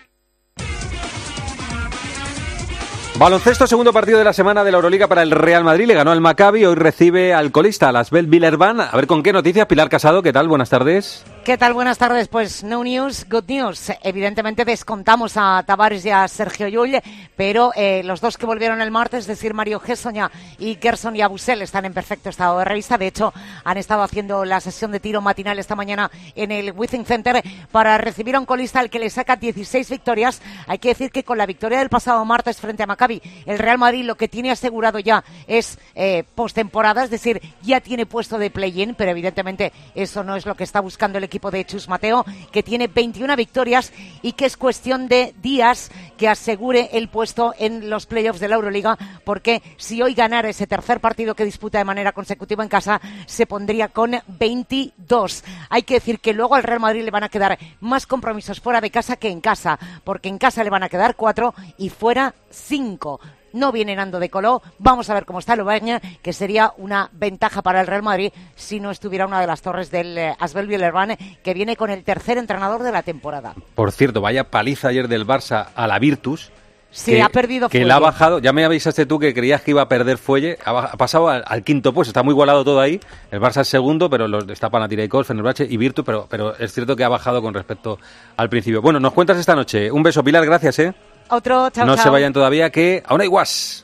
Baloncesto, segundo partido de la semana de la Euroliga para el Real Madrid. Le ganó al Maccabi. Hoy recibe al colista, a las. A ver con qué noticias. Pilar Casado, ¿qué tal? Buenas tardes. ¿Qué tal? Buenas tardes. Pues no news, good news. Evidentemente descontamos a Tavares y a Sergio Llull, pero eh, los dos que volvieron el martes, es decir, Mario Gessoña y Gerson y Abusel, están en perfecto estado de revista. De hecho, han estado haciendo la sesión de tiro matinal esta mañana en el Withing Center para recibir a un colista al que le saca 16 victorias. Hay que decir que con la victoria del pasado martes frente a Maccabi, el Real Madrid lo que tiene asegurado ya es eh, postemporada, es decir, ya tiene puesto de play-in, pero evidentemente eso no es lo que está buscando el equipo de Chus Mateo, que tiene 21 victorias y que es cuestión de días que asegure el puesto en los playoffs de la Euroliga, porque si hoy ganara ese tercer partido que disputa de manera consecutiva en casa, se pondría con 22. Hay que decir que luego al Real Madrid le van a quedar más compromisos fuera de casa que en casa, porque en casa le van a quedar cuatro y fuera cinco no viene Nando de Coló. Vamos a ver cómo está Lobaña, que sería una ventaja para el Real Madrid si no estuviera una de las torres del eh, Asbel Villerban, que viene con el tercer entrenador de la temporada. Por cierto, vaya paliza ayer del Barça a la Virtus. Sí, que- ha perdido Que fuelle. la ha bajado. Ya me avisaste tú que creías que iba a perder fuelle. Ha, ha pasado al, al quinto puesto. Está muy igualado todo ahí. El Barça es segundo, pero los está Panathinaikos, Fenerbahce y Virtus. Pero, pero es cierto que ha bajado con respecto al principio. Bueno, nos cuentas esta noche. Un beso, Pilar. Gracias, ¿eh? Otro, chao, no chao. se vayan todavía, que aún hay guas.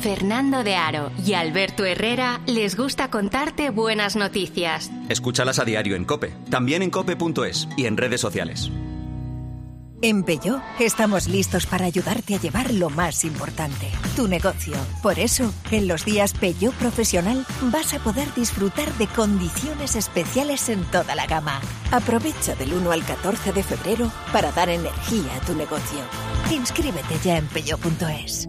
Fernando de Aro y Alberto Herrera les gusta contarte buenas noticias. Escúchalas a diario en Cope, también en cope.es y en redes sociales. En Peugeot estamos listos para ayudarte a llevar lo más importante, tu negocio. Por eso, en los días Peugeot Profesional vas a poder disfrutar de condiciones especiales en toda la gama. Aprovecha del 1 al 14 de febrero para dar energía a tu negocio. Inscríbete ya en peugeot.es.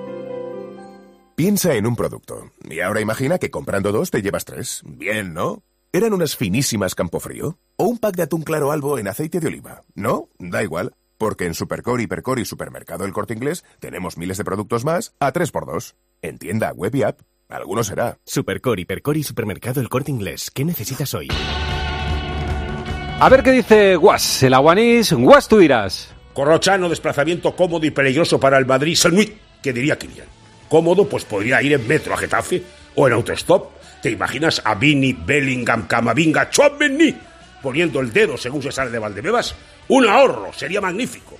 Piensa en un producto y ahora imagina que comprando dos te llevas tres. Bien, ¿no? ¿Eran unas finísimas Campofrío? ¿O un pack de atún claro albo en aceite de oliva? ¿No? Da igual, porque en Supercore, Hipercore y Supermercado El Corte Inglés tenemos miles de productos más a 3x2. En tienda, web y app. Alguno será. Supercore, Hipercore y Supermercado El Corte Inglés. ¿Qué necesitas hoy? A ver qué dice Guas, el aguanís. Guas, tú dirás. Corrochano, desplazamiento cómodo y peligroso para el Madrid. Salmuit, ¿qué diría Kilian? Cómodo, pues podría ir en metro a Getafe o en autostop. ¿Te imaginas a Vini, Bellingham, Camavinga, Chouameni poniendo el dedo según se sale de Valdebebas? Un ahorro, sería magnífico.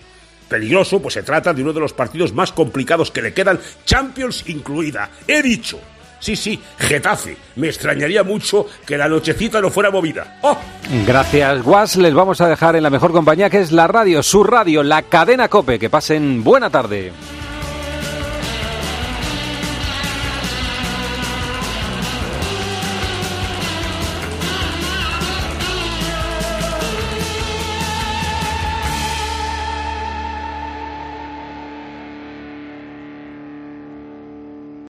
Peligroso, pues se trata de uno de los partidos más complicados que le quedan, Champions incluida. He dicho, Sí, sí, Getafe. Me extrañaría mucho que la nochecita no fuera movida. ¡Oh! Gracias, Guas. Les vamos a dejar en la mejor compañía que es la radio, su radio, la cadena Cope. Que pasen buena tarde.